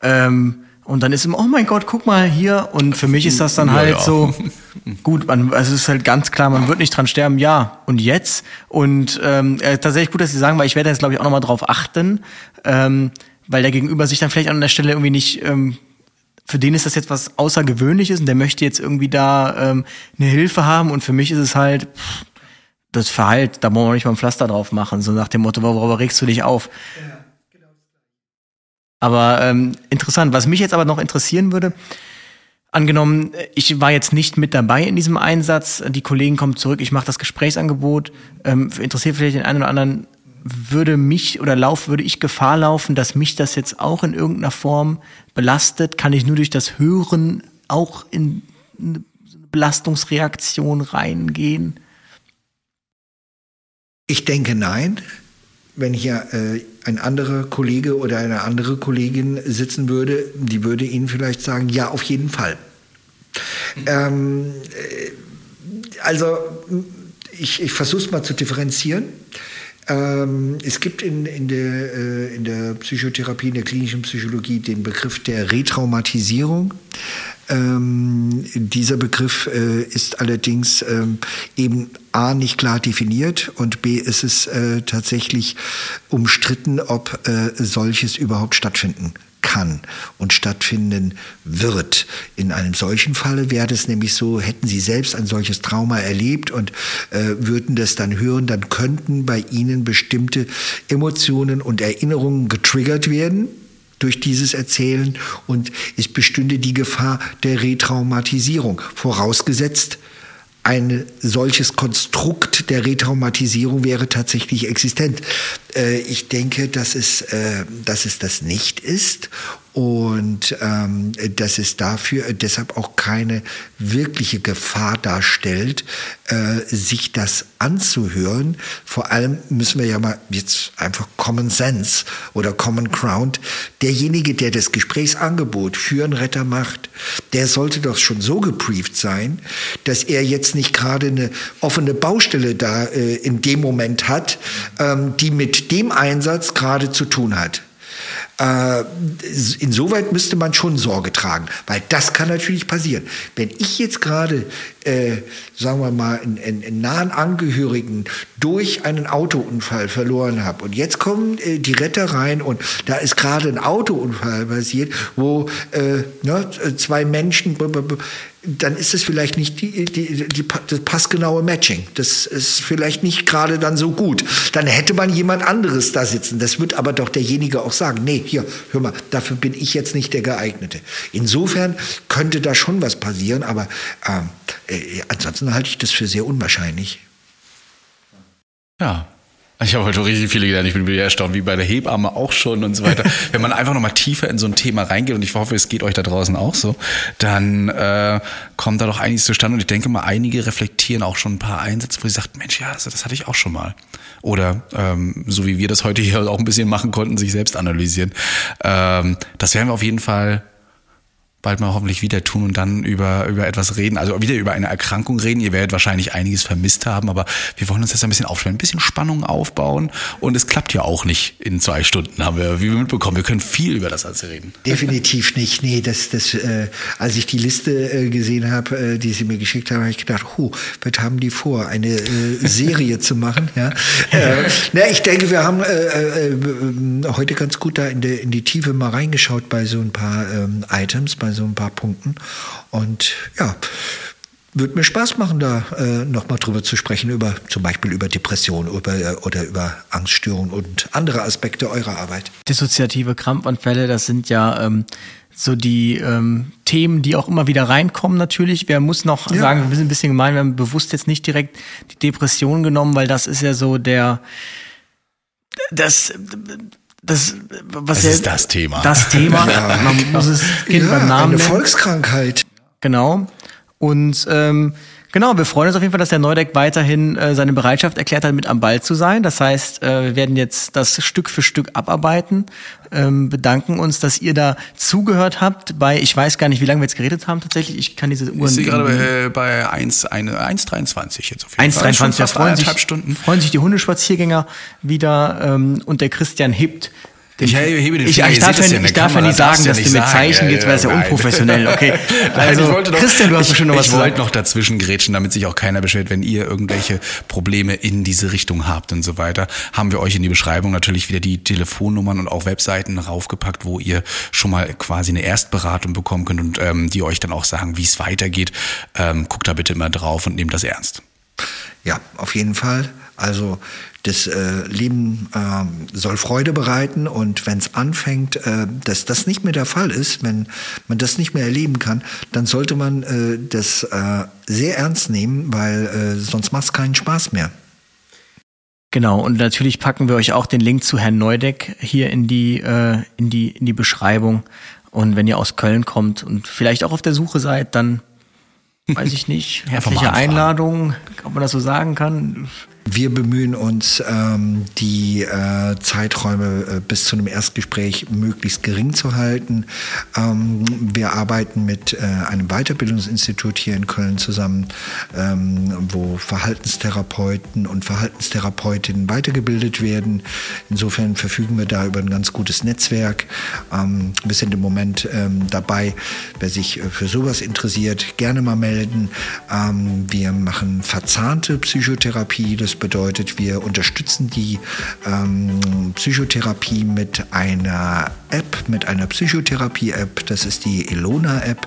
ähm, und dann ist immer, oh mein Gott, guck mal hier. Und für mich ist das dann Ja, halt ja. so, [LAUGHS] gut, man, also es ist halt ganz klar, man wird nicht dran sterben, ja. Und jetzt? Und ähm, äh, tatsächlich gut, dass Sie sagen, weil ich werde jetzt, glaube ich, auch nochmal drauf achten, ähm, weil der Gegenüber sich dann vielleicht an der Stelle irgendwie nicht, ähm, für den ist das jetzt was Außergewöhnliches und der möchte jetzt irgendwie da ähm, eine Hilfe haben. Und für mich ist es halt, das Verhalt, da brauchen wir nicht mal ein Pflaster drauf machen, so nach dem Motto, worüber regst du dich auf? Aber ähm, interessant, was mich jetzt aber noch interessieren würde, angenommen, ich war jetzt nicht mit dabei in diesem Einsatz, die Kollegen kommen zurück, ich mache das Gesprächsangebot, ähm, interessiert vielleicht den einen oder anderen, würde mich oder lauf, würde ich Gefahr laufen, dass mich das jetzt auch in irgendeiner Form belastet? Kann ich nur durch das Hören auch in eine Belastungsreaktion reingehen? Ich denke nein. Wenn hier äh, ein anderer Kollege oder eine andere Kollegin sitzen würde, die würde Ihnen vielleicht sagen, ja, auf jeden Fall. Ähm, äh, also ich, ich versuche es mal zu differenzieren. Ähm, es gibt in, in, der, äh, in der Psychotherapie, in der klinischen Psychologie den Begriff der Retraumatisierung. Ähm, dieser Begriff äh, ist allerdings ähm, eben A nicht klar definiert und B ist es äh, tatsächlich umstritten, ob äh, solches überhaupt stattfinden kann und stattfinden wird. In einem solchen Falle wäre es nämlich so, hätten Sie selbst ein solches Trauma erlebt und äh, würden das dann hören, dann könnten bei Ihnen bestimmte Emotionen und Erinnerungen getriggert werden durch dieses Erzählen und es bestünde die Gefahr der Retraumatisierung, vorausgesetzt, ein solches Konstrukt der Retraumatisierung wäre tatsächlich existent. Äh, ich denke, dass es, äh, dass es das nicht ist und ähm, dass es dafür deshalb auch keine wirkliche Gefahr darstellt, äh, sich das anzuhören. Vor allem müssen wir ja mal jetzt einfach Common Sense oder Common Ground. Derjenige, der das Gesprächsangebot für einen Retter macht, der sollte doch schon so gebrieft sein, dass er jetzt nicht gerade eine offene Baustelle da äh, in dem Moment hat, ähm, die mit dem Einsatz gerade zu tun hat. Äh, insoweit müsste man schon Sorge tragen, weil das kann natürlich passieren. Wenn ich jetzt gerade, äh, sagen wir mal, einen, einen, einen nahen Angehörigen durch einen Autounfall verloren habe und jetzt kommen äh, die Retter rein und da ist gerade ein Autounfall passiert, wo äh, ne, zwei Menschen, dann ist es vielleicht nicht die, die, die, das passgenaue Matching. Das ist vielleicht nicht gerade dann so gut. Dann hätte man jemand anderes da sitzen. Das wird aber doch derjenige auch sagen, nee, hier, hör mal, dafür bin ich jetzt nicht der geeignete. Insofern könnte da schon was passieren, aber ähm, äh, ansonsten halte ich das für sehr unwahrscheinlich. Ja. Ich habe heute richtig viele gelernt. Ich bin wieder erstaunt, wie bei der Hebamme auch schon und so weiter. [LAUGHS] Wenn man einfach nochmal tiefer in so ein Thema reingeht, und ich hoffe, es geht euch da draußen auch so, dann äh, kommt da doch einiges zustande. Und ich denke mal, einige reflektieren auch schon ein paar Einsätze, wo sie sagt, Mensch, ja, also das hatte ich auch schon mal. Oder ähm, so wie wir das heute hier auch ein bisschen machen konnten, sich selbst analysieren. Ähm, das werden wir auf jeden Fall bald mal hoffentlich wieder tun und dann über, über etwas reden, also wieder über eine Erkrankung reden. Ihr werdet wahrscheinlich einiges vermisst haben, aber wir wollen uns jetzt ein bisschen aufspannen, ein bisschen Spannung aufbauen und es klappt ja auch nicht in zwei Stunden, haben wir, wie wir mitbekommen. Wir können viel über das Ganze reden. Definitiv nicht. Nee, das, das, äh, als ich die Liste äh, gesehen habe, äh, die sie mir geschickt haben, habe ich gedacht, huh, was haben die vor, eine äh, Serie zu machen? Ja. [LAUGHS] Äh, na, ich denke, wir haben äh, äh, heute ganz gut da in, der, in die Tiefe mal reingeschaut bei so ein paar ähm, Items, bei so ein paar Punkten. Und ja, würde mir Spaß machen, da äh, nochmal drüber zu sprechen, über zum Beispiel über Depression über, oder über Angststörungen und andere Aspekte eurer Arbeit. Dissoziative Krampfanfälle, das sind ja ähm, so die ähm, Themen, die auch immer wieder reinkommen natürlich. Wir müssen noch ja. sagen, wir sind ein bisschen gemein, wir haben bewusst jetzt nicht direkt die Depression genommen, weil das ist ja so der das das, was das ja, ist das Thema. Das Thema. [LAUGHS] Ja. Man muss es Kind ja, beim Namen eine nennen. Volkskrankheit. Genau. Und ähm, genau, wir freuen uns auf jeden Fall, dass der Neudeck weiterhin äh, seine Bereitschaft erklärt hat, mit am Ball zu sein. Das heißt, äh, wir werden jetzt das Stück für Stück abarbeiten. Ähm, bedanken uns, dass ihr da zugehört habt bei, ich weiß gar nicht, wie lange wir jetzt geredet haben tatsächlich. Ich kann diese Uhren. Ich sehe gerade bei, bei 1,23 jetzt auf jeden 1, Fall. 1,23, da freuen sich, Stunden. freuen sich die Hundespaziergänger wieder ähm, und der Christian hebt ich hebe den ich, ich, darf, ja, ich darf ja nicht sagen, dass du mit Zeichen gehst, weil es ja unprofessionell. Okay. [LAUGHS] Also, ich wollte doch, Christian, du hast bestimmt noch was Ich wollte noch dazwischen grätschen, damit sich auch keiner beschwert, wenn ihr irgendwelche Probleme in diese Richtung habt und so weiter. Haben wir euch in die Beschreibung natürlich wieder die Telefonnummern und auch Webseiten raufgepackt, wo ihr schon mal quasi eine Erstberatung bekommen könnt und ähm, die euch dann auch sagen, wie es weitergeht. Ähm, guckt da bitte immer drauf und nehmt das ernst. Ja, auf jeden Fall. Also das äh, Leben äh, soll Freude bereiten und wenn es anfängt, äh, dass das nicht mehr der Fall ist, wenn man das nicht mehr erleben kann, dann sollte man äh, das äh, sehr ernst nehmen, weil äh, sonst macht es keinen Spaß mehr. Genau, und natürlich packen wir euch auch den Link zu Herrn Neudeck hier in die, äh, in die, in die Beschreibung. Und wenn ihr aus Köln kommt und vielleicht auch auf der Suche seid, dann weiß ich nicht, [LAUGHS] herzliche Einladung, ob man das so sagen kann. Wir bemühen uns, ähm, die äh, Zeiträume äh, bis zu einem Erstgespräch möglichst gering zu halten. Ähm, wir arbeiten mit äh, einem Weiterbildungsinstitut hier in Köln zusammen, ähm, wo Verhaltenstherapeuten und Verhaltenstherapeutinnen weitergebildet werden. Insofern verfügen wir da über ein ganz gutes Netzwerk. Wir sind im Moment dabei, wer sich für sowas interessiert, gerne mal melden. Wir machen verzahnte Psychotherapie. Das bedeutet, wir unterstützen die ähm, Psychotherapie mit einer App, mit einer Psychotherapie-App. Das ist die Elona App.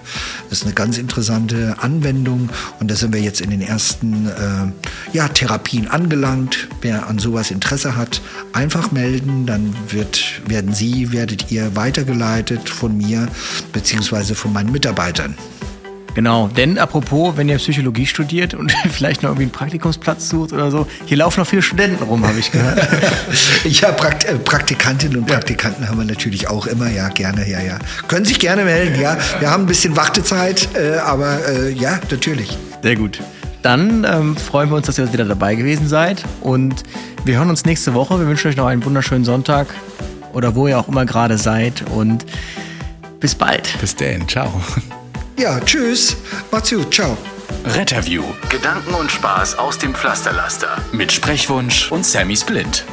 Das ist eine ganz interessante Anwendung und da sind wir jetzt in den ersten äh, ja, Therapien angelangt. Wer an sowas Interesse hat, einfach melden, dann wird, werden Sie, werdet ihr weitergeleitet von mir beziehungsweise von meinen Mitarbeitern. Genau, denn apropos, wenn ihr Psychologie studiert und [LAUGHS] vielleicht noch irgendwie einen Praktikumsplatz sucht oder so, hier laufen noch viele Studenten rum, habe ich gehört. [LAUGHS] ja, Prakt äh, Praktikantinnen und Praktikanten ja. haben wir natürlich auch immer, ja, gerne, ja, ja. Können sich gerne melden, ja. Wir haben ein bisschen Wartezeit, äh, aber äh, ja, natürlich. Sehr gut. Dann ähm, freuen wir uns, dass ihr wieder dabei gewesen seid und wir hören uns nächste Woche. Wir wünschen euch noch einen wunderschönen Sonntag oder wo ihr auch immer gerade seid und bis bald. Bis dann, ciao. Ja, tschüss. Macht's gut. Ciao. Retterview. Gedanken und Spaß aus dem Pflasterlaster. Mit Sprechwunsch und Sammy Split.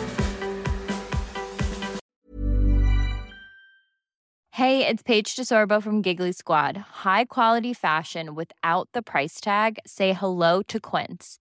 Hey, it's Paige DeSorbo from Giggly Squad. High quality fashion without the price tag. Say hello to Quince.